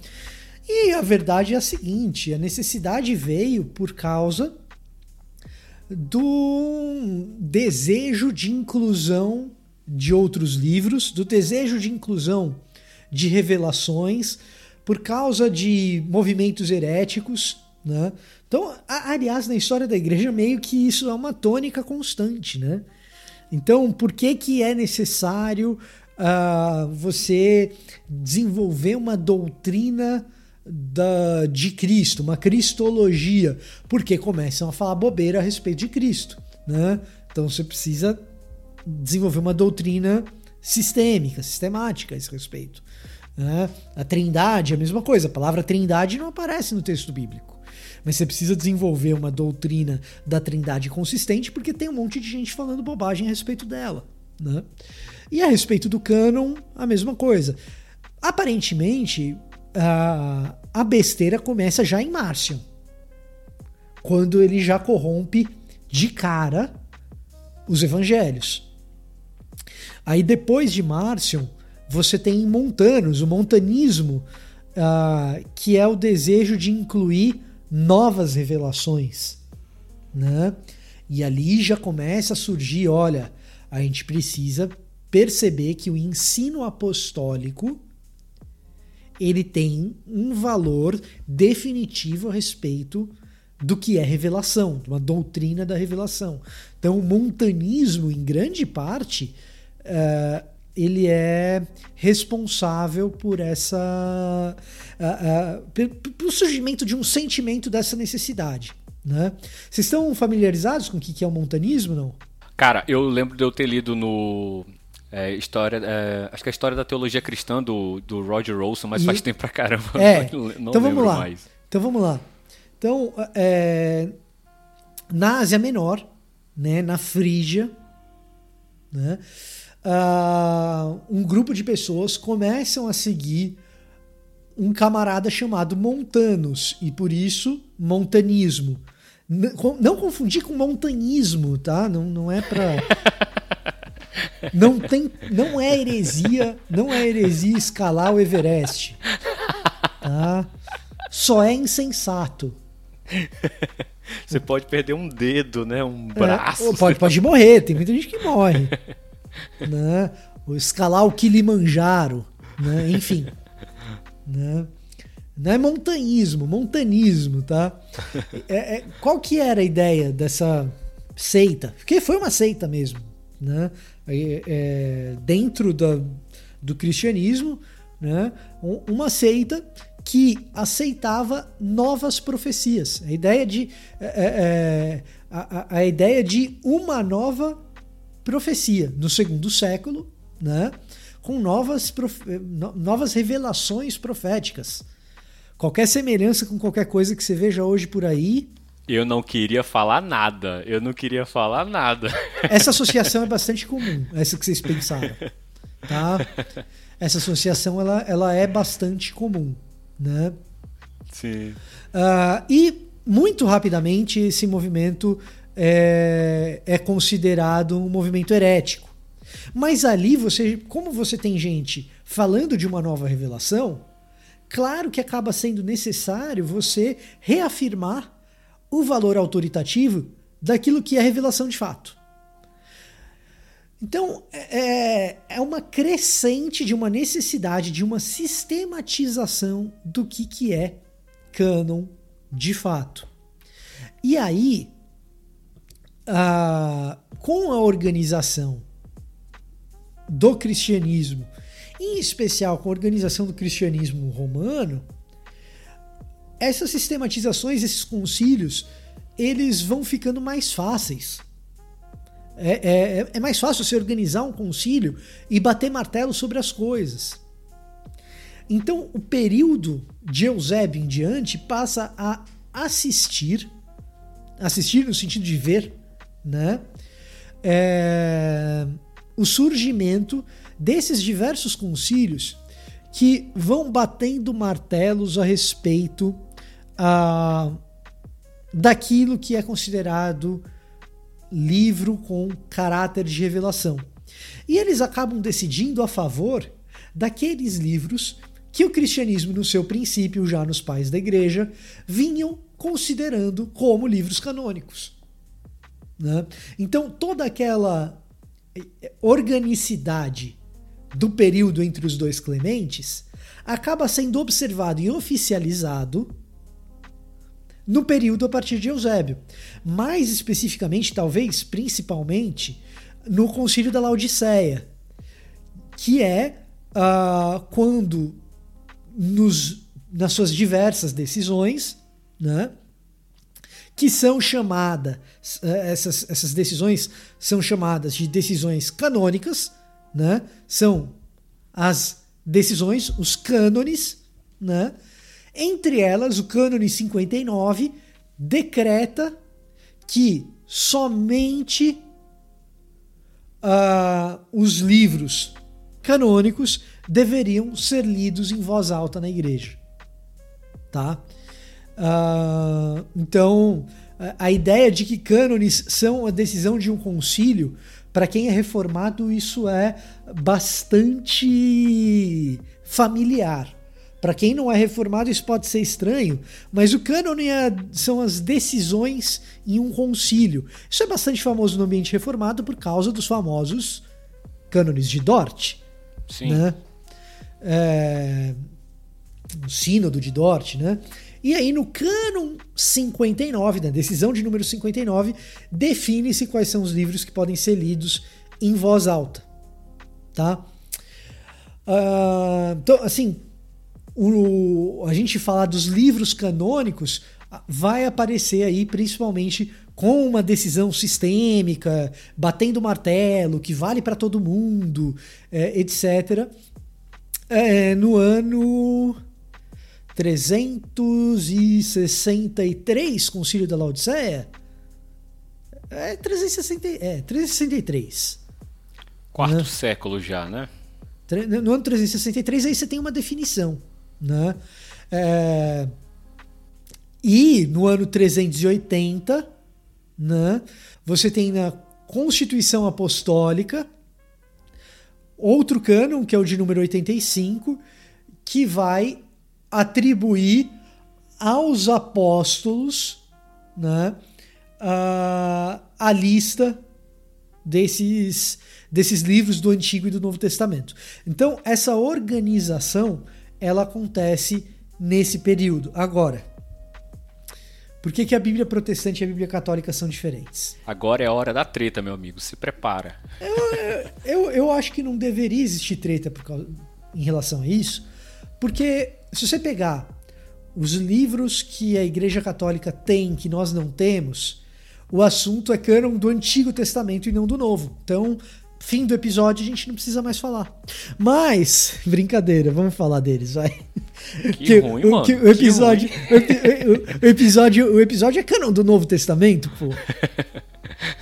E a verdade é a seguinte: a necessidade veio por causa do desejo de inclusão de outros livros, do desejo de inclusão de revelações, por causa de movimentos heréticos. Né? Então, aliás, na história da igreja, meio que isso é uma tônica constante. Né? Então, por que, que é necessário uh, você desenvolver uma doutrina da, de Cristo, uma cristologia? Porque começam a falar bobeira a respeito de Cristo. Né? Então, você precisa desenvolver uma doutrina sistêmica, sistemática a esse respeito. Né? A trindade é a mesma coisa. A palavra trindade não aparece no texto bíblico mas você precisa desenvolver uma doutrina da Trindade consistente porque tem um monte de gente falando bobagem a respeito dela, né? E a respeito do cânon, a mesma coisa. Aparentemente, a, a besteira começa já em Márcio, quando ele já corrompe de cara os evangelhos. Aí depois de Márcio, você tem Montanos, o montanismo, uh, que é o desejo de incluir novas revelações, né? E ali já começa a surgir, olha, a gente precisa perceber que o ensino apostólico ele tem um valor definitivo a respeito do que é revelação, uma doutrina da revelação. Então, o montanismo, em grande parte, uh, ele é responsável por essa uh, uh, pelo surgimento de um sentimento dessa necessidade, né? Vocês estão familiarizados com o que é o montanismo, não? Cara, eu lembro de eu ter lido no é, história, é, acho que é a história da teologia cristã do, do Roger Olson, mas e... faz tempo pra caramba. É. Não, então vamos lá. Mais. Então vamos lá. Então, é, na Ásia Menor, né, na Frígia, né, uh, um grupo de pessoas começam a seguir um camarada chamado Montanos e por isso montanismo. Não confundir com montanismo, tá? Não, não é para não tem, não é heresia, não é heresia escalar o Everest, tá? Só é insensato. Você pode perder um dedo, né? Um é, braço. É, pode, pode morrer, tem muita gente que morre. né? escalar o Kilimanjaro, né? enfim. Né? Não é montanhismo, montanismo, tá? É, é, qual que era a ideia dessa seita? Porque foi uma seita mesmo, né? É, é dentro da, do cristianismo, né? uma seita que aceitava novas profecias. A ideia de, é, é a, a, ideia de uma nova profecia no segundo século, né? com novas, profe novas revelações proféticas. Qualquer semelhança com qualquer coisa que você veja hoje por aí. Eu não queria falar nada. Eu não queria falar nada. Essa associação é bastante comum, essa que vocês pensaram. Tá? Essa associação ela, ela é bastante comum né? Sim. Uh, e muito rapidamente esse movimento é, é considerado um movimento herético. Mas ali você, como você tem gente falando de uma nova revelação, claro que acaba sendo necessário você reafirmar o valor autoritativo daquilo que é revelação de fato. Então, é, é uma crescente de uma necessidade de uma sistematização do que, que é cânon de fato. E aí, com a organização do cristianismo, em especial com a organização do cristianismo romano, essas sistematizações, esses concílios, eles vão ficando mais fáceis é, é, é mais fácil você organizar um concílio e bater martelo sobre as coisas. Então, o período de Eusébio em diante passa a assistir, assistir no sentido de ver, né? É, o surgimento desses diversos concílios que vão batendo martelos a respeito ah, daquilo que é considerado livro com caráter de revelação. E eles acabam decidindo a favor daqueles livros que o cristianismo, no seu princípio, já nos pais da igreja, vinham considerando como livros canônicos. Né? Então, toda aquela eh, organicidade do período entre os dois Clementes acaba sendo observado e oficializado no período a partir de Eusébio. Mais especificamente, talvez principalmente, no Concílio da Laodiceia, que é uh, quando, nos, nas suas diversas decisões, né, que são chamadas, eh, essas, essas decisões são chamadas de decisões canônicas, né, são as decisões, os cânones, né, entre elas, o cânone 59 decreta que somente uh, os livros canônicos deveriam ser lidos em voz alta na igreja. Tá? Uh, então, a ideia de que cânones são a decisão de um concílio, para quem é reformado, isso é bastante familiar. Para quem não é reformado, isso pode ser estranho, mas o cânone é, são as decisões em um concílio. Isso é bastante famoso no ambiente reformado por causa dos famosos cânones de Dort. Sim. Né? É, o sínodo de Dort, né? E aí no cânon 59, na decisão de número 59, define-se quais são os livros que podem ser lidos em voz alta, tá? Uh, então, assim, o, a gente falar dos livros canônicos vai aparecer aí principalmente com uma decisão sistêmica, batendo martelo, que vale para todo mundo, é, etc. É, no ano 363, Concílio da Laodiceia. É, 360, é 363. Quarto né? século já, né? No ano 363 aí você tem uma definição. Né? É... E no ano 380, né, você tem na Constituição Apostólica outro cânon, que é o de número 85, que vai atribuir aos apóstolos né, a, a lista desses, desses livros do Antigo e do Novo Testamento. Então, essa organização ela acontece nesse período. Agora, por que, que a Bíblia protestante e a Bíblia católica são diferentes? Agora é a hora da treta, meu amigo. Se prepara. Eu, eu, eu acho que não deveria existir treta por causa, em relação a isso, porque se você pegar os livros que a Igreja Católica tem, que nós não temos, o assunto é cânon do Antigo Testamento e não do Novo. Então, fim do episódio, a gente não precisa mais falar. Mas, brincadeira, vamos falar deles, vai. Que, que ruim, mano. Que, o episódio, o, o, episódio, o episódio é cânon do Novo Testamento, pô.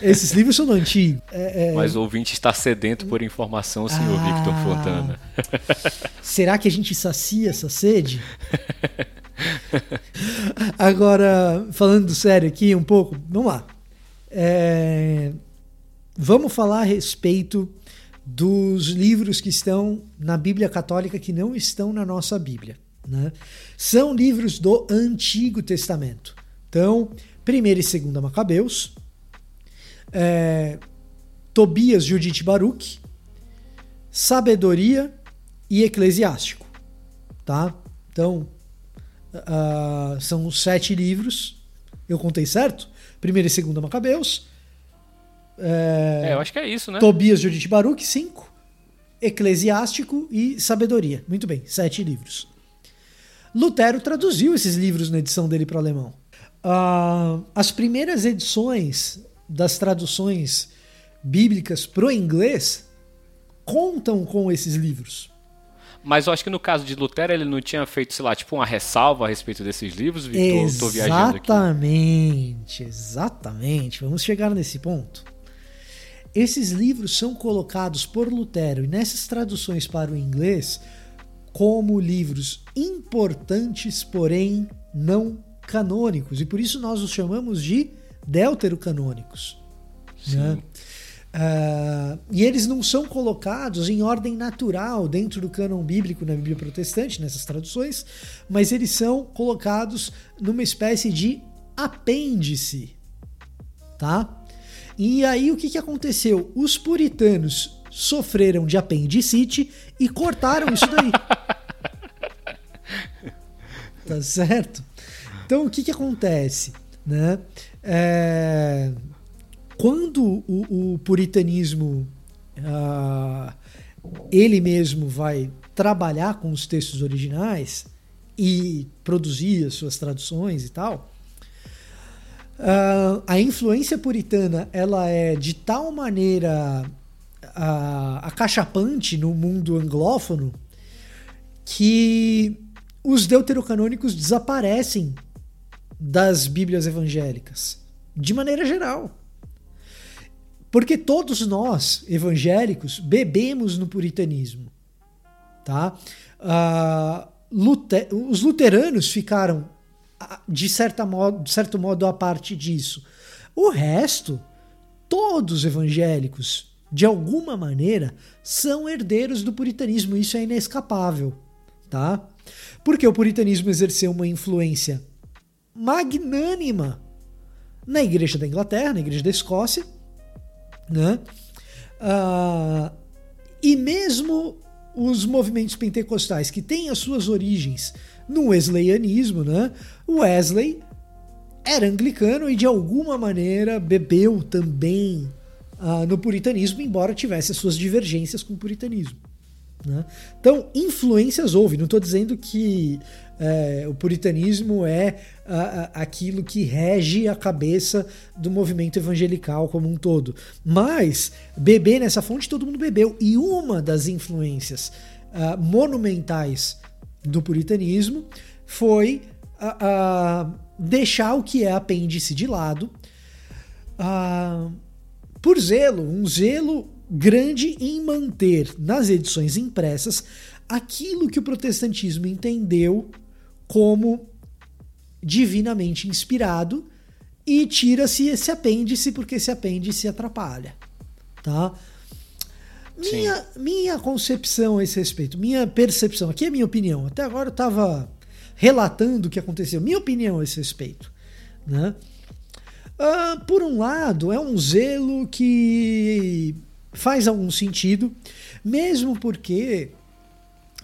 Esses livros são do antigo. É, é... Mas o ouvinte está sedento por informação, senhor ah, Victor Fontana. Será que a gente sacia essa sede? Agora, falando sério aqui um pouco, vamos lá. É, vamos falar a respeito dos livros que estão na Bíblia Católica que não estão na nossa Bíblia. Né? São livros do Antigo Testamento. Então, 1 e 2 Macabeus, é, Tobias, Judite Baruch, Sabedoria e Eclesiástico. Tá? Então, uh, são sete livros. Eu contei certo? 1 e 2 Macabeus. É, é, eu acho que é isso, né? Tobias, Judite Baruch, cinco. Eclesiástico e Sabedoria. Muito bem, sete livros. Lutero traduziu esses livros na edição dele para o alemão. Uh, as primeiras edições das traduções bíblicas para o inglês contam com esses livros. Mas eu acho que no caso de Lutero ele não tinha feito, sei lá, tipo uma ressalva a respeito desses livros, Vitor? Exatamente, exatamente. Vamos chegar nesse ponto. Esses livros são colocados por Lutero e nessas traduções para o inglês como livros importantes, porém não canônicos, e por isso nós os chamamos de deuterocanônicos. Né? Uh, e eles não são colocados em ordem natural dentro do cânon bíblico na Bíblia protestante, nessas traduções, mas eles são colocados numa espécie de apêndice. Tá? E aí o que, que aconteceu? Os puritanos sofreram de apendicite e cortaram isso daí. tá certo? Então o que, que acontece? Né? É, quando o, o puritanismo uh, ele mesmo vai trabalhar com os textos originais e produzir as suas traduções e tal, uh, a influência puritana ela é de tal maneira uh, acachapante no mundo anglófono que os deuterocanônicos desaparecem das Bíblias evangélicas, de maneira geral. Porque todos nós, evangélicos, bebemos no puritanismo. Tá? Luther, os luteranos ficaram, de, certa modo, de certo modo, a parte disso. O resto, todos os evangélicos, de alguma maneira, são herdeiros do puritanismo. Isso é inescapável. Tá? Porque o puritanismo exerceu uma influência magnânima na Igreja da Inglaterra, na Igreja da Escócia, né? Uh, e mesmo os movimentos pentecostais que têm as suas origens no wesleyanismo, né? Wesley era anglicano e de alguma maneira bebeu também uh, no puritanismo, embora tivesse as suas divergências com o puritanismo. Né? Então, influências houve. Não estou dizendo que é, o puritanismo é a, a, aquilo que rege a cabeça do movimento evangelical como um todo. Mas beber nessa fonte todo mundo bebeu. E uma das influências uh, monumentais do puritanismo foi uh, deixar o que é apêndice de lado. por zelo, um zelo grande em manter nas edições impressas aquilo que o protestantismo entendeu como divinamente inspirado e tira-se esse apêndice porque esse apêndice atrapalha, tá? Minha, minha concepção a esse respeito, minha percepção, aqui é minha opinião. Até agora eu estava relatando o que aconteceu. Minha opinião a esse respeito, né? Uh, por um lado, é um zelo que faz algum sentido, mesmo porque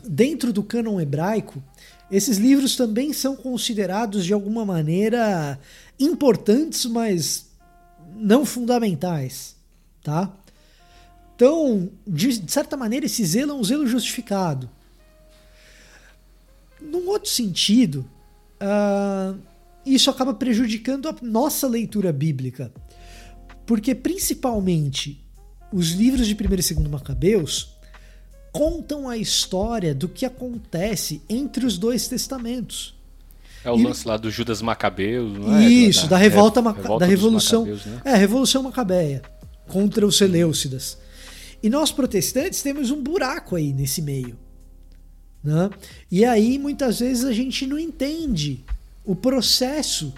dentro do cânon hebraico, esses livros também são considerados de alguma maneira importantes, mas não fundamentais, tá? Então, de certa maneira, esse zelo é um zelo justificado. Num outro sentido, uh, isso acaba prejudicando a nossa leitura bíblica. Porque, principalmente, os livros de 1 e 2 Macabeus contam a história do que acontece entre os dois testamentos. É o e... lance lá do Judas Macabeus, não é? Isso, da, da revolta, Maca... revolta da revolução, Macabeus, né? é, a revolução macabeia contra os Seleucidas. E nós protestantes temos um buraco aí nesse meio. Né? E aí muitas vezes a gente não entende o processo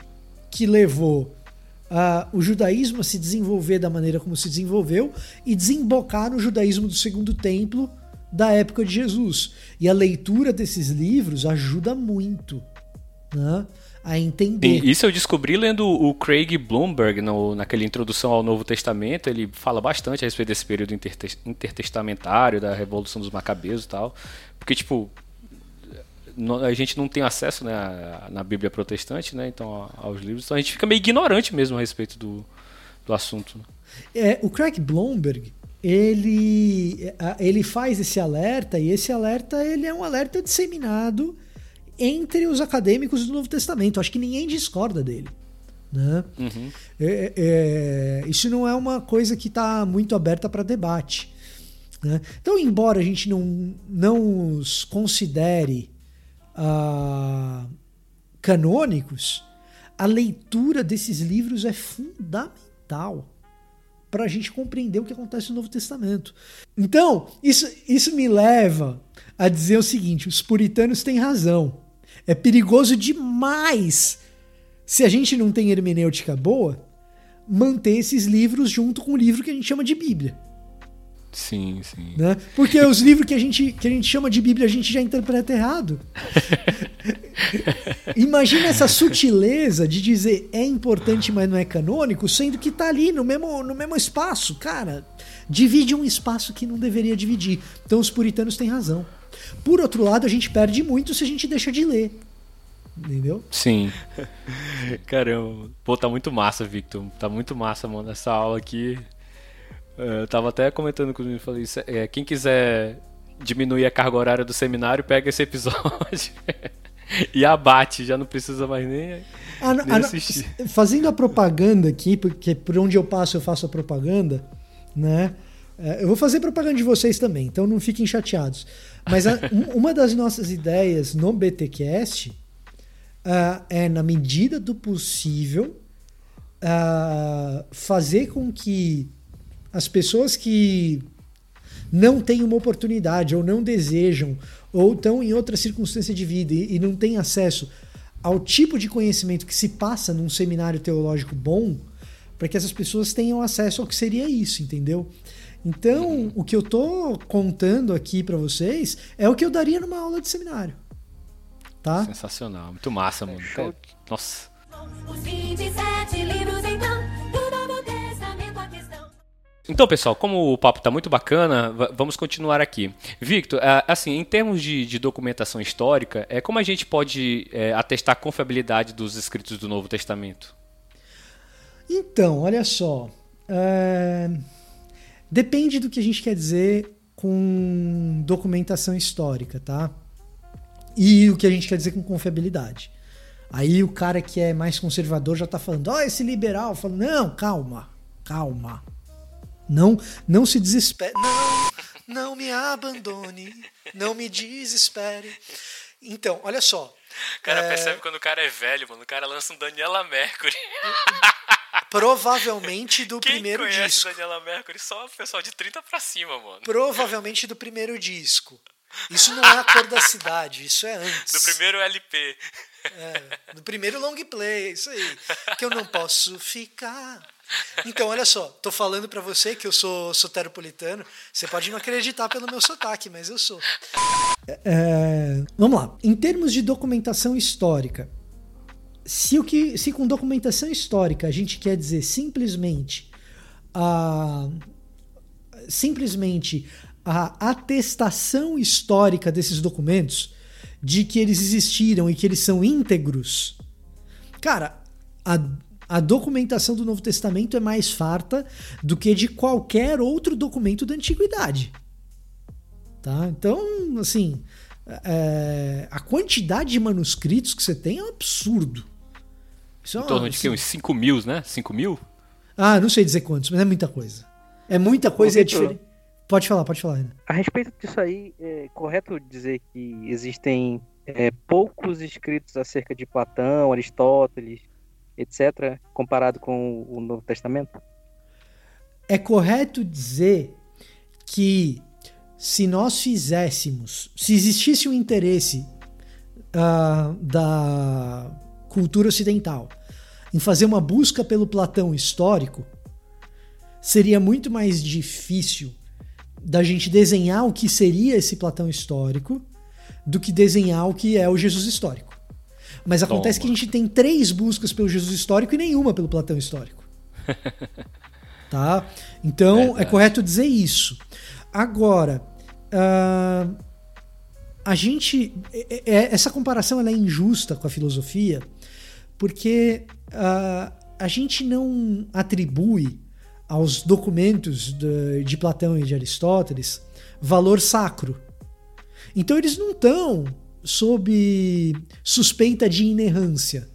que levou uh, o judaísmo a se desenvolver da maneira como se desenvolveu e desembocar no judaísmo do Segundo Templo da época de Jesus. E a leitura desses livros ajuda muito né, a entender. isso eu descobri lendo o Craig Bloomberg no, naquela introdução ao Novo Testamento. Ele fala bastante a respeito desse período intertestamentário, da Revolução dos Macabeus e tal. Porque, tipo, a gente não tem acesso né, na Bíblia protestante, né, então aos livros, então a gente fica meio ignorante mesmo a respeito do, do assunto. Né? É, o Craig Blomberg ele, ele faz esse alerta e esse alerta ele é um alerta disseminado entre os acadêmicos do Novo Testamento. Acho que ninguém discorda dele. Né? Uhum. É, é, isso não é uma coisa que está muito aberta para debate. Né? Então, embora a gente não, não os considere uh, canônicos, a leitura desses livros é fundamental para a gente compreender o que acontece no Novo Testamento. Então, isso, isso me leva a dizer o seguinte: os puritanos têm razão. É perigoso demais, se a gente não tem hermenêutica boa, manter esses livros junto com o livro que a gente chama de Bíblia. Sim, sim. Né? Porque os livros que a, gente, que a gente chama de Bíblia a gente já interpreta errado. Imagina essa sutileza de dizer é importante, mas não é canônico, sendo que está ali no mesmo, no mesmo espaço. Cara, divide um espaço que não deveria dividir. Então os puritanos têm razão. Por outro lado, a gente perde muito se a gente deixa de ler. Entendeu? Sim. Caramba. Pô, tá muito massa, Victor. Tá muito massa, mano. Essa aula aqui. Eu tava até comentando com o falei, é, quem quiser diminuir a carga horária do seminário, pega esse episódio e abate, já não precisa mais nem, ah, nem ah, assistir. Fazendo a propaganda aqui, porque por onde eu passo eu faço a propaganda, né? É, eu vou fazer propaganda de vocês também, então não fiquem chateados. Mas a, uma das nossas ideias no BTcast uh, é, na medida do possível, uh, fazer com que as pessoas que não têm uma oportunidade ou não desejam ou estão em outra circunstância de vida e, e não têm acesso ao tipo de conhecimento que se passa num seminário teológico bom, para que essas pessoas tenham acesso ao que seria isso, entendeu? Então, o que eu tô contando aqui para vocês é o que eu daria numa aula de seminário. Tá? Sensacional, muito massa, mano. Nossa. Os 27 livros então pessoal, como o papo está muito bacana, vamos continuar aqui. Victor, assim, em termos de, de documentação histórica, é como a gente pode é, atestar a confiabilidade dos escritos do Novo Testamento? Então, olha só. É... Depende do que a gente quer dizer com documentação histórica, tá? E o que a gente quer dizer com confiabilidade. Aí o cara que é mais conservador já tá falando, ó, oh, esse liberal, falando, não, calma, calma. Não, não se desespere. Não, não me abandone. Não me desespere. Então, olha só. O cara é... percebe quando o cara é velho, mano. O cara lança um Daniela Mercury. Provavelmente do Quem primeiro conhece disco. Daniela Mercury? Só o pessoal de 30 pra cima, mano. Provavelmente do primeiro disco. Isso não é a cor da cidade, isso é antes. Do primeiro LP. É, do primeiro long play, isso aí. Que eu não posso ficar então, olha só, tô falando para você que eu sou soteropolitano. Você pode não acreditar pelo meu sotaque, mas eu sou. É, vamos lá. Em termos de documentação histórica, se, o que, se com documentação histórica a gente quer dizer simplesmente a, simplesmente a atestação histórica desses documentos de que eles existiram e que eles são íntegros, cara, a, a documentação do Novo Testamento é mais farta do que de qualquer outro documento da antiguidade. Tá? Então, assim, é, a quantidade de manuscritos que você tem é um absurdo. Isso é em torno é, de que? Uns 5 mil, né? 5 mil? Ah, não sei dizer quantos, mas é muita coisa. É muita coisa e é diferente. Pode falar, pode falar ainda. A respeito disso aí, é correto dizer que existem é, poucos escritos acerca de Platão, Aristóteles, etc., comparado com o Novo Testamento? É correto dizer que se nós fizéssemos, se existisse um interesse uh, da cultura ocidental em fazer uma busca pelo Platão histórico, seria muito mais difícil da gente desenhar o que seria esse Platão histórico do que desenhar o que é o Jesus histórico. Mas acontece Toma. que a gente tem três buscas pelo Jesus histórico e nenhuma pelo Platão histórico. tá? Então é, é correto dizer isso. Agora, uh, a gente. É, é, essa comparação é injusta com a filosofia, porque uh, a gente não atribui aos documentos de, de Platão e de Aristóteles valor sacro. Então eles não estão sob suspeita de inerrância.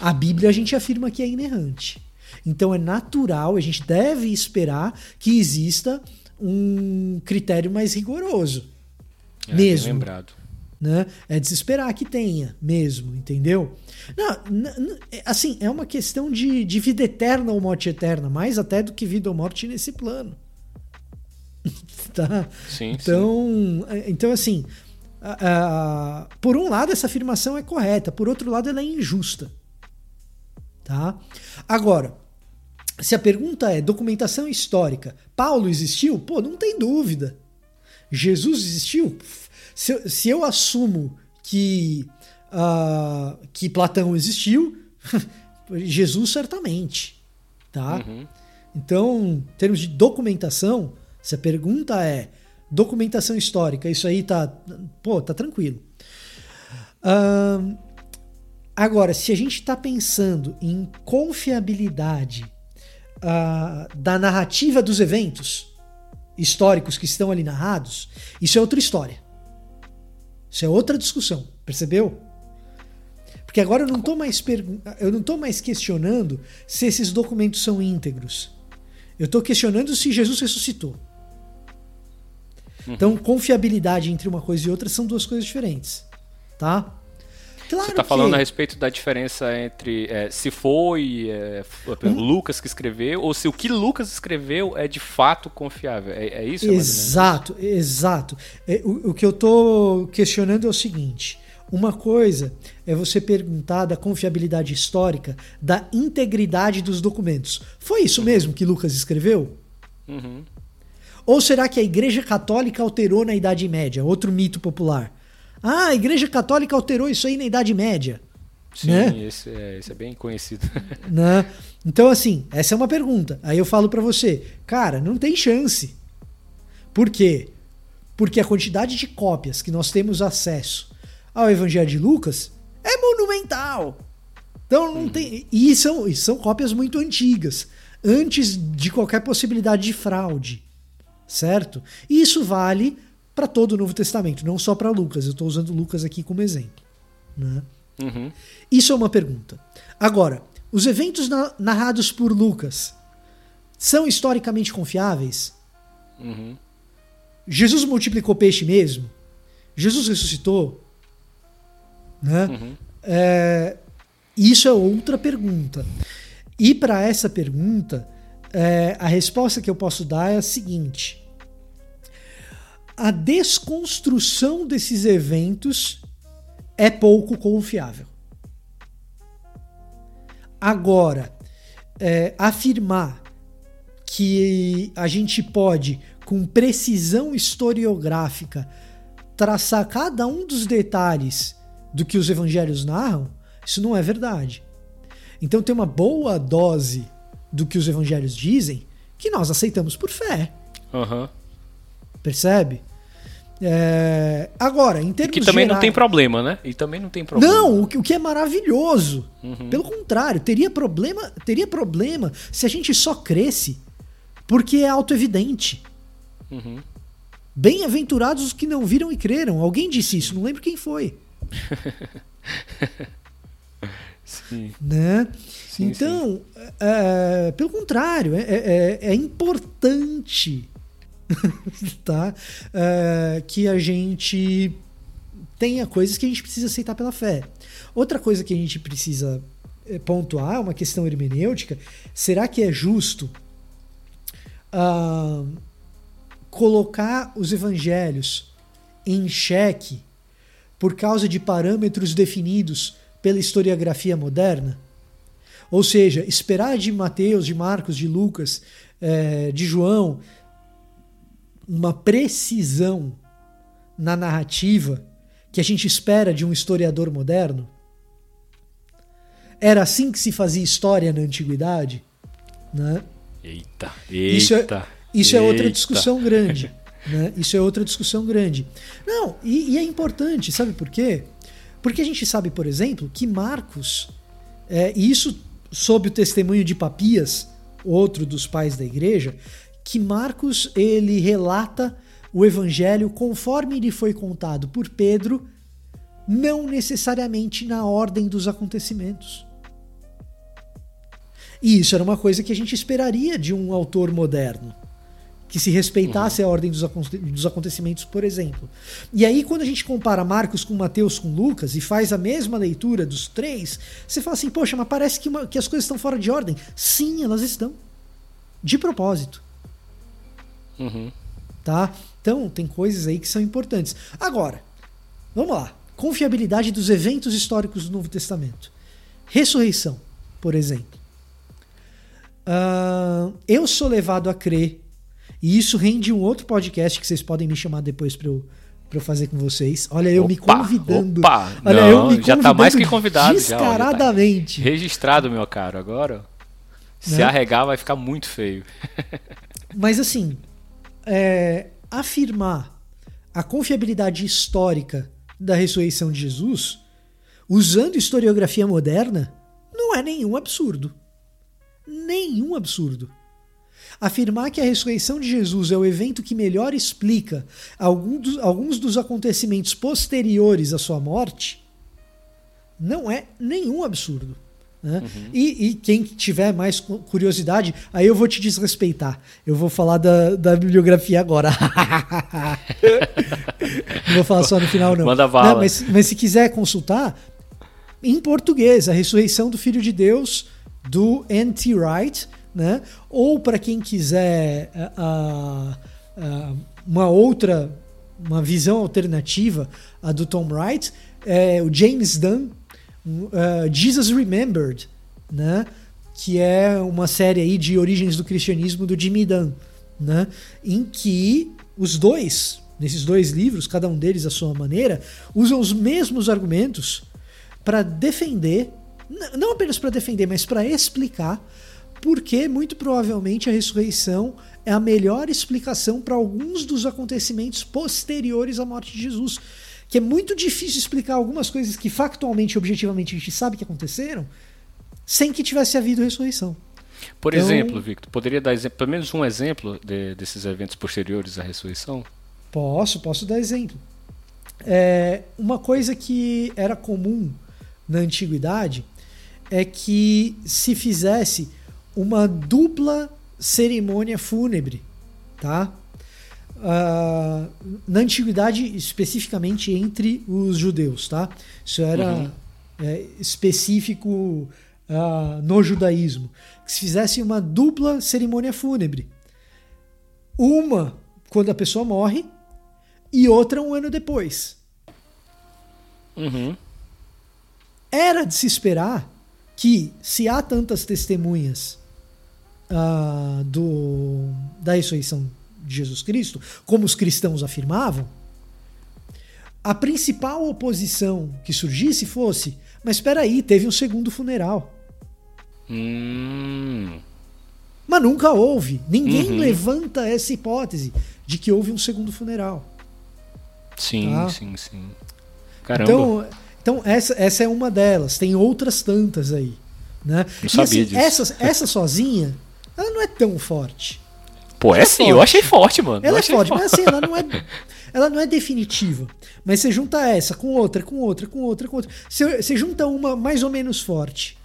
A Bíblia a gente afirma que é inerrante. Então é natural, a gente deve esperar que exista um critério mais rigoroso. É, mesmo. lembrado. Né? É desesperar que tenha mesmo, entendeu? Não, é, assim, é uma questão de, de vida eterna ou morte eterna, mais até do que vida ou morte nesse plano. tá? Sim, então, sim. É, então assim, por um lado essa afirmação é correta, por outro lado ela é injusta. Tá? Agora, se a pergunta é documentação histórica, Paulo existiu? Pô, não tem dúvida. Jesus existiu? Se eu, se eu assumo que uh, que Platão existiu, Jesus certamente, tá? Uhum. Então, em termos de documentação, se a pergunta é documentação histórica, isso aí tá, pô, tá tranquilo. Agora, se a gente está pensando em confiabilidade uh, da narrativa dos eventos históricos que estão ali narrados, isso é outra história. Isso é outra discussão, percebeu? Porque agora eu não estou mais eu não tô mais questionando se esses documentos são íntegros. Eu estou questionando se Jesus ressuscitou. Uhum. Então, confiabilidade entre uma coisa e outra são duas coisas diferentes, tá? Claro Você está falando a respeito da diferença entre é, se foi é, uhum. Lucas que escreveu ou se o que Lucas escreveu é de fato confiável. É, é isso? Exato, exato. É, o, o que eu estou questionando é o seguinte: uma coisa é você perguntar da confiabilidade histórica, da integridade dos documentos. Foi isso mesmo que Lucas escreveu? Uhum. Ou será que a Igreja Católica alterou na Idade Média? Outro mito popular. Ah, a Igreja Católica alterou isso aí na Idade Média. Sim, né? esse, é, esse é bem conhecido. Né? Então, assim, essa é uma pergunta. Aí eu falo para você, cara, não tem chance. Por quê? Porque a quantidade de cópias que nós temos acesso ao Evangelho de Lucas é monumental. Então não uhum. tem. E são, e são cópias muito antigas, antes de qualquer possibilidade de fraude. Certo? E isso vale para todo o Novo Testamento, não só para Lucas. Eu estou usando Lucas aqui como exemplo. Né? Uhum. Isso é uma pergunta. Agora, os eventos na narrados por Lucas são historicamente confiáveis? Uhum. Jesus multiplicou peixe mesmo? Jesus ressuscitou? Né? Uhum. É, isso é outra pergunta. E para essa pergunta, é, a resposta que eu posso dar é a seguinte: a desconstrução desses eventos é pouco confiável. Agora, é, afirmar que a gente pode, com precisão historiográfica, traçar cada um dos detalhes do que os evangelhos narram Isso não é verdade. Então tem uma boa dose do que os evangelhos dizem que nós aceitamos por fé. Uhum. Percebe? É... Agora, em termos Que também gerais... não tem problema, né? E também não tem problema. Não, o que, o que é maravilhoso. Uhum. Pelo contrário, teria problema, teria problema se a gente só cresce porque é autoevidente. Uhum. Bem-aventurados os que não viram e creram. Alguém disse isso, não lembro quem foi. Sim. Né? Sim, então, é, pelo contrário, é, é- é importante tá? É, que a gente tenha coisas que a gente precisa aceitar pela fé. Outra coisa que a gente precisa é, pontuar, uma questão hermenêutica, será que é justo ah, colocar os evangelhos em xeque por causa de parâmetros definidos pela historiografia moderna? Ou seja, esperar de Mateus, de Marcos, de Lucas, eh, de João, uma precisão na narrativa que a gente espera de um historiador moderno? Era assim que se fazia história na antiguidade? Né? Eita, Isso é- eita. Isso é outra eita. discussão grande. Né? Isso é outra discussão grande. Não, e, e é importante, sabe por quê? Porque a gente sabe, por exemplo, que Marcos, é, e isso sob o testemunho de Papias, outro dos pais da igreja, que Marcos ele relata o evangelho conforme lhe foi contado por Pedro, não necessariamente na ordem dos acontecimentos. E isso era uma coisa que a gente esperaria de um autor moderno. Que se respeitasse a ordem dos, dos acontecimentos, por exemplo. E aí, quando a gente compara Marcos com Mateus com Lucas e faz a mesma leitura dos três, você fala assim: poxa, mas parece que, uma- que as coisas estão fora de ordem. Sim, elas estão. De propósito. Uhum. Tá? Então, tem coisas aí que são importantes. Agora, vamos lá. Confiabilidade dos eventos históricos do Novo Testamento. Ressurreição, por exemplo. Ah, eu sou levado a crer, e isso rende um outro podcast que vocês podem me chamar depois para eu, eu fazer com vocês. Olha, eu me Opa, convidando. opa. Olha, Não, eu me já tá mais que convidando convidado. já, tá Descaradamente. Registrado, meu caro. Agora, se Né? arregar, vai ficar muito feio. Mas assim, é, afirmar a confiabilidade histórica da ressurreição de Jesus, usando historiografia moderna, não é nenhum absurdo. Nenhum absurdo. Afirmar que a ressurreição de Jesus é o evento que melhor explica alguns dos acontecimentos posteriores à sua morte não é nenhum absurdo. né? E, e quem tiver mais cu- curiosidade, aí eu vou te desrespeitar. Eu vou falar da, da bibliografia agora. não vou falar só no final, não. Manda bala. Não, mas, mas se quiser consultar, em português, A Ressurreição do Filho de Deus, do N.T. Wright, né? Ou para quem quiser ah, uma outra, uma visão alternativa, a do Tom Wright, é o James Dunn, ah, Jesus Remembered, né? Que é uma série aí de origens do cristianismo do Jimmy Dunn, né? Em que os dois, nesses dois livros, cada um deles à sua maneira, usam os mesmos argumentos para defender, não apenas para defender, mas para explicar porque muito provavelmente a ressurreição é a melhor explicação para alguns dos acontecimentos posteriores à morte de Jesus. Que é muito difícil explicar algumas coisas que factualmente e objetivamente a gente sabe que aconteceram sem que tivesse havido ressurreição. Por Então- exemplo, Victor, poderia dar exemplo, pelo menos um exemplo de- desses eventos posteriores à ressurreição? Posso, posso dar exemplo. É, uma coisa que era comum na antiguidade é que se fizesse uma dupla cerimônia fúnebre, tá? Ah, na antiguidade, especificamente entre os judeus, tá? Isso era é, específico ah, no judaísmo. Que se fizesse uma dupla cerimônia fúnebre. Uma quando a pessoa morre e outra um ano depois. Uhum. Era de se esperar que, se há tantas testemunhas ah, do, da ressurreição de Jesus Cristo, como os cristãos afirmavam, a principal oposição que surgisse fosse: mas espera aí, teve um segundo funeral. Hum. Mas nunca houve. Ninguém Uhum. levanta essa hipótese de que houve um segundo funeral. Sim, Tá. sim, sim. Caramba. Então, então essa, essa é uma delas. Tem outras tantas aí. Né? Não e sabia assim, disso. essa, essa sozinha, ela não é tão forte. Pô, é é sim, eu forte. achei forte, mano. Eu Ela é achei forte, mas assim, ela não é, ela não é definitiva. Mas você junta essa com outra, com outra, com outra, com outra. Você, você junta uma mais ou menos forte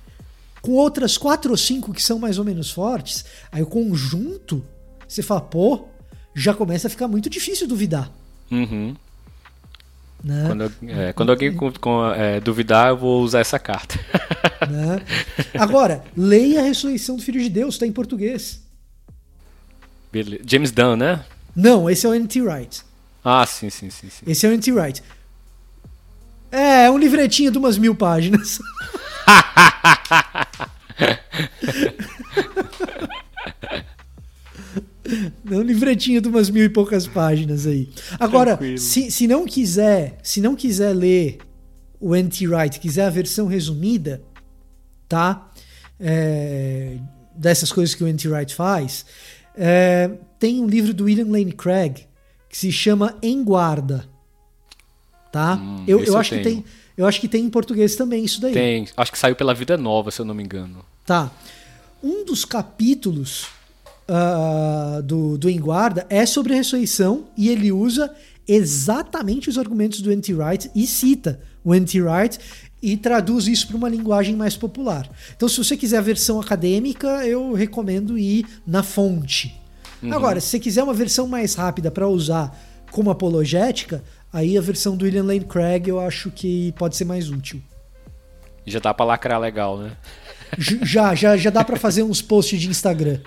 com outras quatro ou cinco que são mais ou menos fortes, aí o conjunto, você fala, pô, já começa a ficar muito difícil duvidar. Uhum. Né? Quando, é, quando alguém com, com, é, duvidar, eu vou usar essa carta. né? Agora, leia a ressurreição do Filho de Deus, está em português. Beleza. James Dunn, né? Não, esse é o N.T. Wright. Ah, sim, sim, sim, sim. Esse é o N.T. Wright. É, é um livretinho de umas mil páginas. Um livretinho de umas mil e poucas páginas aí. Agora, Tranquilo. se, se não quiser, se não quiser ler o N.T. Wright, quiser a versão resumida, tá? É, dessas coisas que o N.T. Wright faz, é, tem um livro do William Lane Craig que se chama Em Guarda, tá? Hum, eu, eu eu acho que tenho. tem, eu acho que tem em português também isso daí. Tem. Acho que saiu pela Vida Nova, se eu não me engano. Tá. Um dos capítulos ah, do, do Em Guarda é sobre a ressurreição e ele usa exatamente os argumentos do N.T. Wright e cita o N.T. Wright e traduz isso para uma linguagem mais popular. Então, se você quiser a versão acadêmica, eu recomendo ir na fonte. Agora, se você quiser uma versão mais rápida para usar como apologética, aí a versão do William Lane Craig eu acho que pode ser mais útil. Já dá pra lacrar legal, né? Já, já, já dá pra fazer uns posts de Instagram.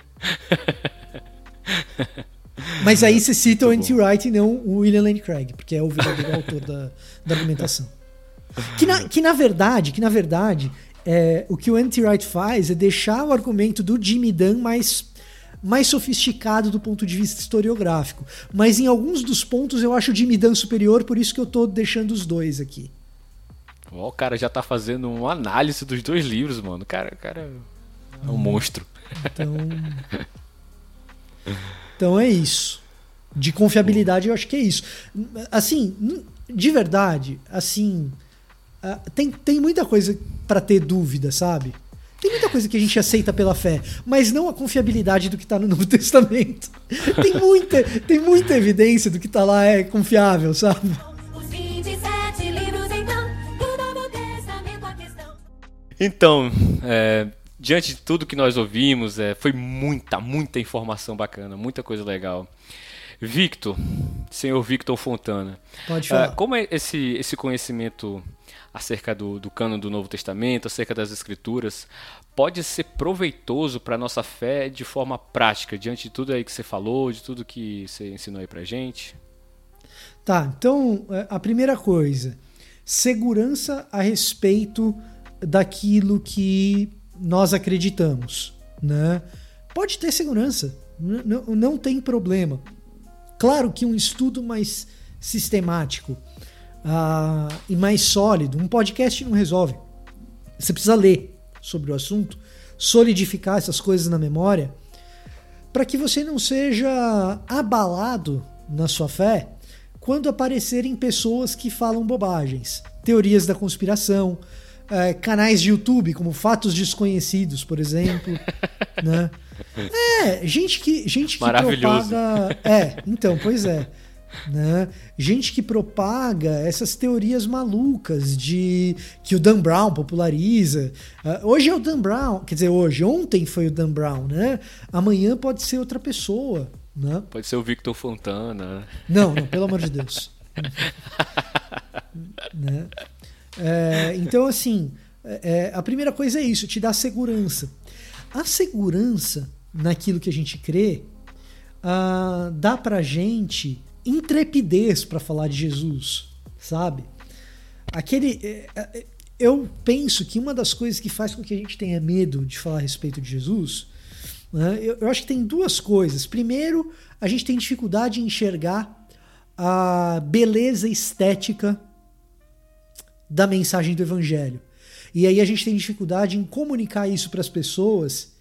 Mas aí você cita o N.T. Wright e não o William Lane Craig, porque é o verdadeiro autor da, da argumentação. Que na, que na verdade, que na verdade, é, o que o N.T. Wright faz é deixar o argumento do Jimmy Dunn mais, mais sofisticado do ponto de vista historiográfico. Mas em alguns dos pontos eu acho o Jimmy Dunn superior, por isso que eu tô deixando os dois aqui. Ó, o cara já tá fazendo uma análise dos dois livros, mano. Cara, cara é um monstro. Então. Então é isso. De confiabilidade, eu acho que é isso. Assim, de verdade, assim. Tem, tem muita coisa pra ter dúvida, sabe? Tem muita coisa que a gente aceita pela fé, mas não a confiabilidade do que tá no Novo Testamento. Tem muita, tem muita evidência do que tá lá é confiável, sabe? Então, é, diante de tudo que nós ouvimos, é, foi muita, muita informação bacana, muita coisa legal. Victor, senhor Victor Fontana, Pode falar. como é esse, esse conhecimento acerca do, do cano do Novo Testamento, acerca das Escrituras, pode ser proveitoso para a nossa fé de forma prática, diante de tudo aí que você falou, de tudo que você ensinou aí pra gente? Tá, então é, a primeira coisa, segurança a respeito daquilo que nós acreditamos, né? Pode ter segurança, não, não tem problema. Claro que um estudo mais sistemático ah, e mais sólido, um podcast não resolve. Você precisa ler sobre o assunto, solidificar essas coisas na memória, para que você não seja abalado na sua fé quando aparecerem pessoas que falam bobagens, teorias da conspiração, eh, canais de YouTube como Fatos Desconhecidos, por exemplo, né? É, gente que gente que propaga, é, então, pois é, né? Gente que propaga essas teorias malucas de que o Dan Brown populariza. Ah, hoje é o Dan Brown, quer dizer, hoje, ontem foi o Dan Brown, né? Amanhã pode ser outra pessoa, né? Pode ser o Victor Fontana. Não, não, pelo amor de Deus. né? É, então, assim, é, a primeira coisa é isso, te dá segurança. A segurança naquilo que a gente crê ah, dá pra gente intrepidez para falar de Jesus, sabe? Aquele. é, é, eu penso que uma das coisas que faz com que a gente tenha medo de falar a respeito de Jesus, né, eu, eu acho que tem duas coisas. Primeiro, a gente tem dificuldade em enxergar a beleza estética da mensagem do evangelho. E aí a gente tem dificuldade em comunicar isso para as pessoas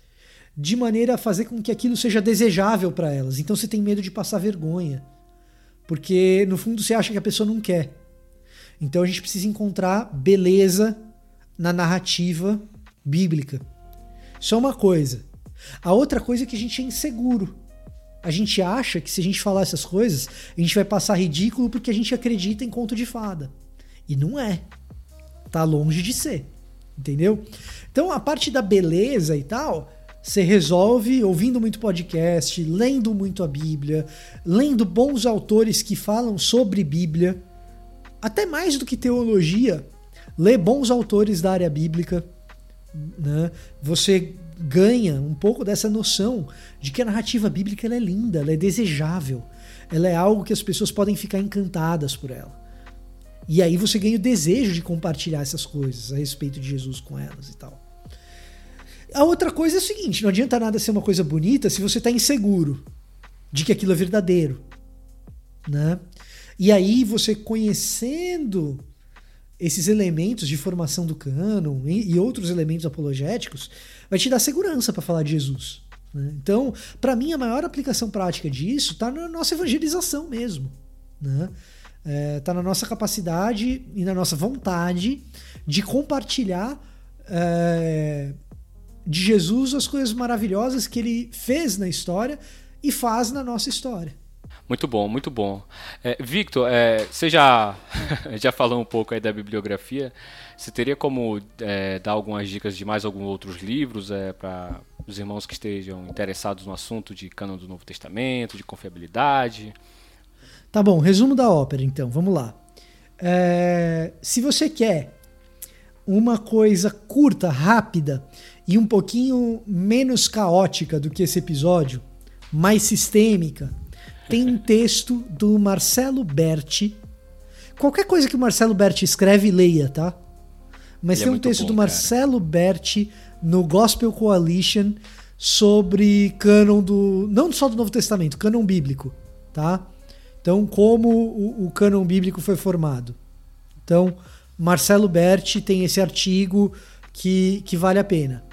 de maneira a fazer com que aquilo seja desejável para elas. Então você tem medo de passar vergonha, porque no fundo você acha que a pessoa não quer. Então a gente precisa encontrar beleza na narrativa bíblica. Isso é uma coisa. A outra coisa é que a gente é inseguro. A gente acha que se a gente falar essas coisas, a gente vai passar ridículo porque a gente acredita em conto de fada. E não é. Tá longe de ser. Entendeu? Então a parte da beleza e tal, você resolve ouvindo muito podcast, lendo muito a Bíblia, lendo bons autores que falam sobre Bíblia, até mais do que teologia, lê bons autores da área bíblica, né? Você ganha um pouco dessa noção de que a narrativa bíblica é linda, ela é desejável, ela é algo que as pessoas podem ficar encantadas por ela. E aí você ganha o desejo de compartilhar essas coisas a respeito de Jesus com elas e tal. A outra coisa é o seguinte: não adianta nada ser uma coisa bonita se você está inseguro de que aquilo é verdadeiro. Né? E aí você conhecendo esses elementos de formação do cânon e, outros elementos apologéticos vai te dar segurança para falar de Jesus. Né? Então, para mim, a maior aplicação prática disso está na nossa evangelização mesmo. Né? É, tá na nossa capacidade e na nossa vontade de compartilhar é, de Jesus as coisas maravilhosas que ele fez na história e faz na nossa história. Muito bom, muito bom. É, Victor, é, você já, já falou um pouco aí da bibliografia. Você teria como é, dar algumas dicas de mais alguns outros livros é, para os irmãos que estejam interessados no assunto de cânon do Novo Testamento, de confiabilidade? Tá bom, resumo da ópera então, vamos lá. É, se você quer uma coisa curta, rápida e um pouquinho menos caótica do que esse episódio, mais sistêmica, tem um texto do Marcelo Berti. Qualquer coisa que o Marcelo Berti escreve, leia, tá? Mas Ele é tem é um texto bom, do Marcelo cara. Berti no Gospel Coalition sobre cânon do. Não só do Novo Testamento, cânon bíblico, tá? Então, como o, o cânon bíblico foi formado. Então, Marcelo Berti tem esse artigo que, que vale a pena.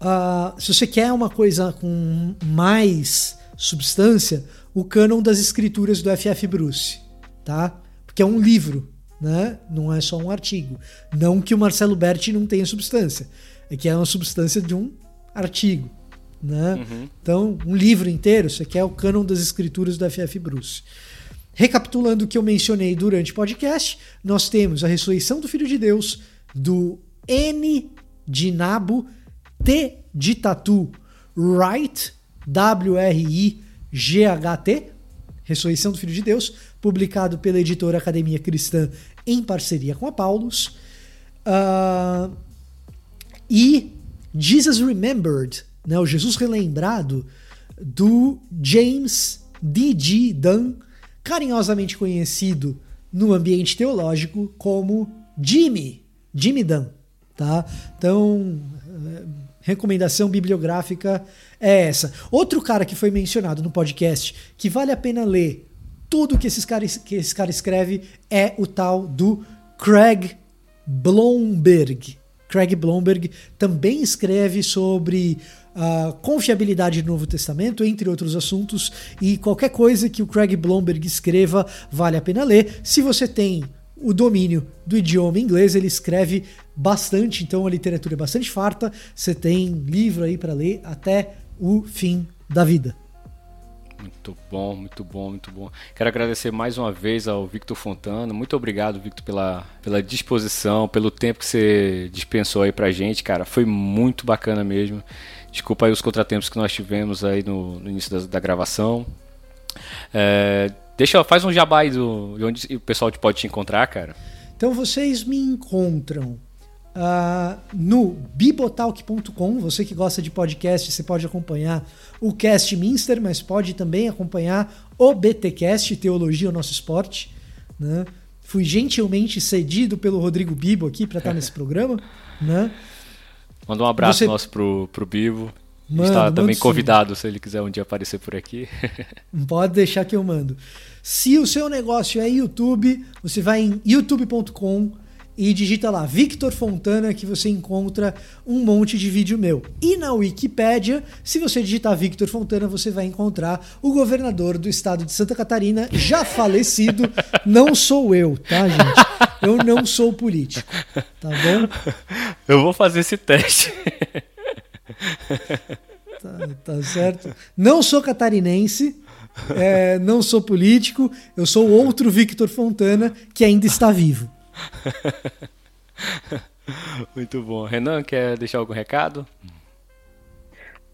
Uh, se você quer uma coisa com mais substância, o cânon das escrituras do F.F. Bruce, tá? Porque é um livro, né? Não é só um artigo. Não que o Marcelo Berti não tenha substância, é que é uma substância de um artigo. Né? Uhum. Então, um livro inteiro, isso aqui é o cânon das escrituras do F.F. Bruce. Recapitulando o que eu mencionei durante o podcast, nós temos a ressurreição do Filho de Deus, do N de Nabo, T de Tatu, Wright, W-R-I-G-H-T, Ressurreição do Filho de Deus, publicado pela editora Academia Cristã em parceria com a Paulus. Uh, e Jesus Remembered, né, o Jesus Relembrado, do James D.G. Dunn, carinhosamente conhecido no ambiente teológico como Jimmy, Jimmy Dunn. Tá? Então, eh, recomendação bibliográfica é essa. Outro cara que foi mencionado no podcast que vale a pena ler tudo que, esses cara, que esse cara escreve é o tal do Craig Blomberg. Craig Blomberg também escreve sobre a confiabilidade do Novo Testamento, entre outros assuntos, e qualquer coisa que o Craig Blomberg escreva vale a pena ler. Se você tem o domínio do idioma inglês, ele escreve bastante, então a literatura é bastante farta. Você tem livro aí para ler até o fim da vida. Muito bom, muito bom, muito bom. Quero agradecer mais uma vez ao Victor Fontana. Muito obrigado, Victor, pela, pela disposição, pelo tempo que você dispensou aí pra gente, cara. Foi muito bacana mesmo. Desculpa aí os contratempos que nós tivemos aí no, no início da, da gravação. É, deixa, faz um jabá aí do, de onde o pessoal pode te encontrar, cara. Então vocês me encontram uh, no bibotalk.com. Você que gosta de podcast, você pode acompanhar o Cast Minster, mas pode também acompanhar o BTcast, Teologia, o Nosso Esporte. Né? Fui gentilmente cedido pelo Rodrigo Bibo aqui para estar nesse programa. Né? Manda um abraço Você... nosso pro, pro Bibo. Mando, Está também convidado se ele quiser um dia aparecer por aqui. Pode deixar que eu mando. Se o seu negócio é YouTube, você vai em youtube.com e digita lá Victor Fontana que você encontra um monte de vídeo meu. E na Wikipédia, se você digitar Victor Fontana, você vai encontrar o governador do estado de Santa Catarina, já falecido. não sou eu, tá, gente? Eu não sou político, tá bom? Eu vou fazer esse teste. Tá, tá certo? Não sou catarinense. É, não sou político, eu sou outro Victor Fontana que ainda está vivo. Muito bom. Renan, quer deixar algum recado?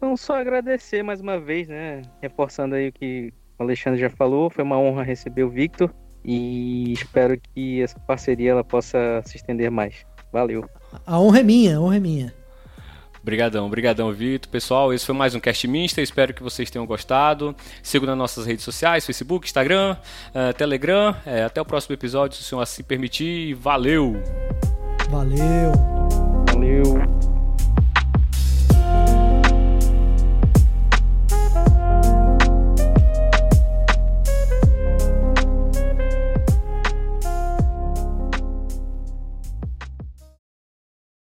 Não, só agradecer mais uma vez, né? Reforçando aí o que o Alexandre já falou, foi uma honra receber o Victor e espero que essa parceria ela possa se estender mais. Valeu. A honra é minha, a honra é minha. Obrigadão, obrigadão, Vitor. Pessoal, esse foi mais um Cast Minster. Espero que vocês tenham gostado. Sigam nas nossas redes sociais, Facebook, Instagram, uh, Telegram. É, até o próximo episódio, se o senhor assim permitir. Valeu! Valeu! Valeu!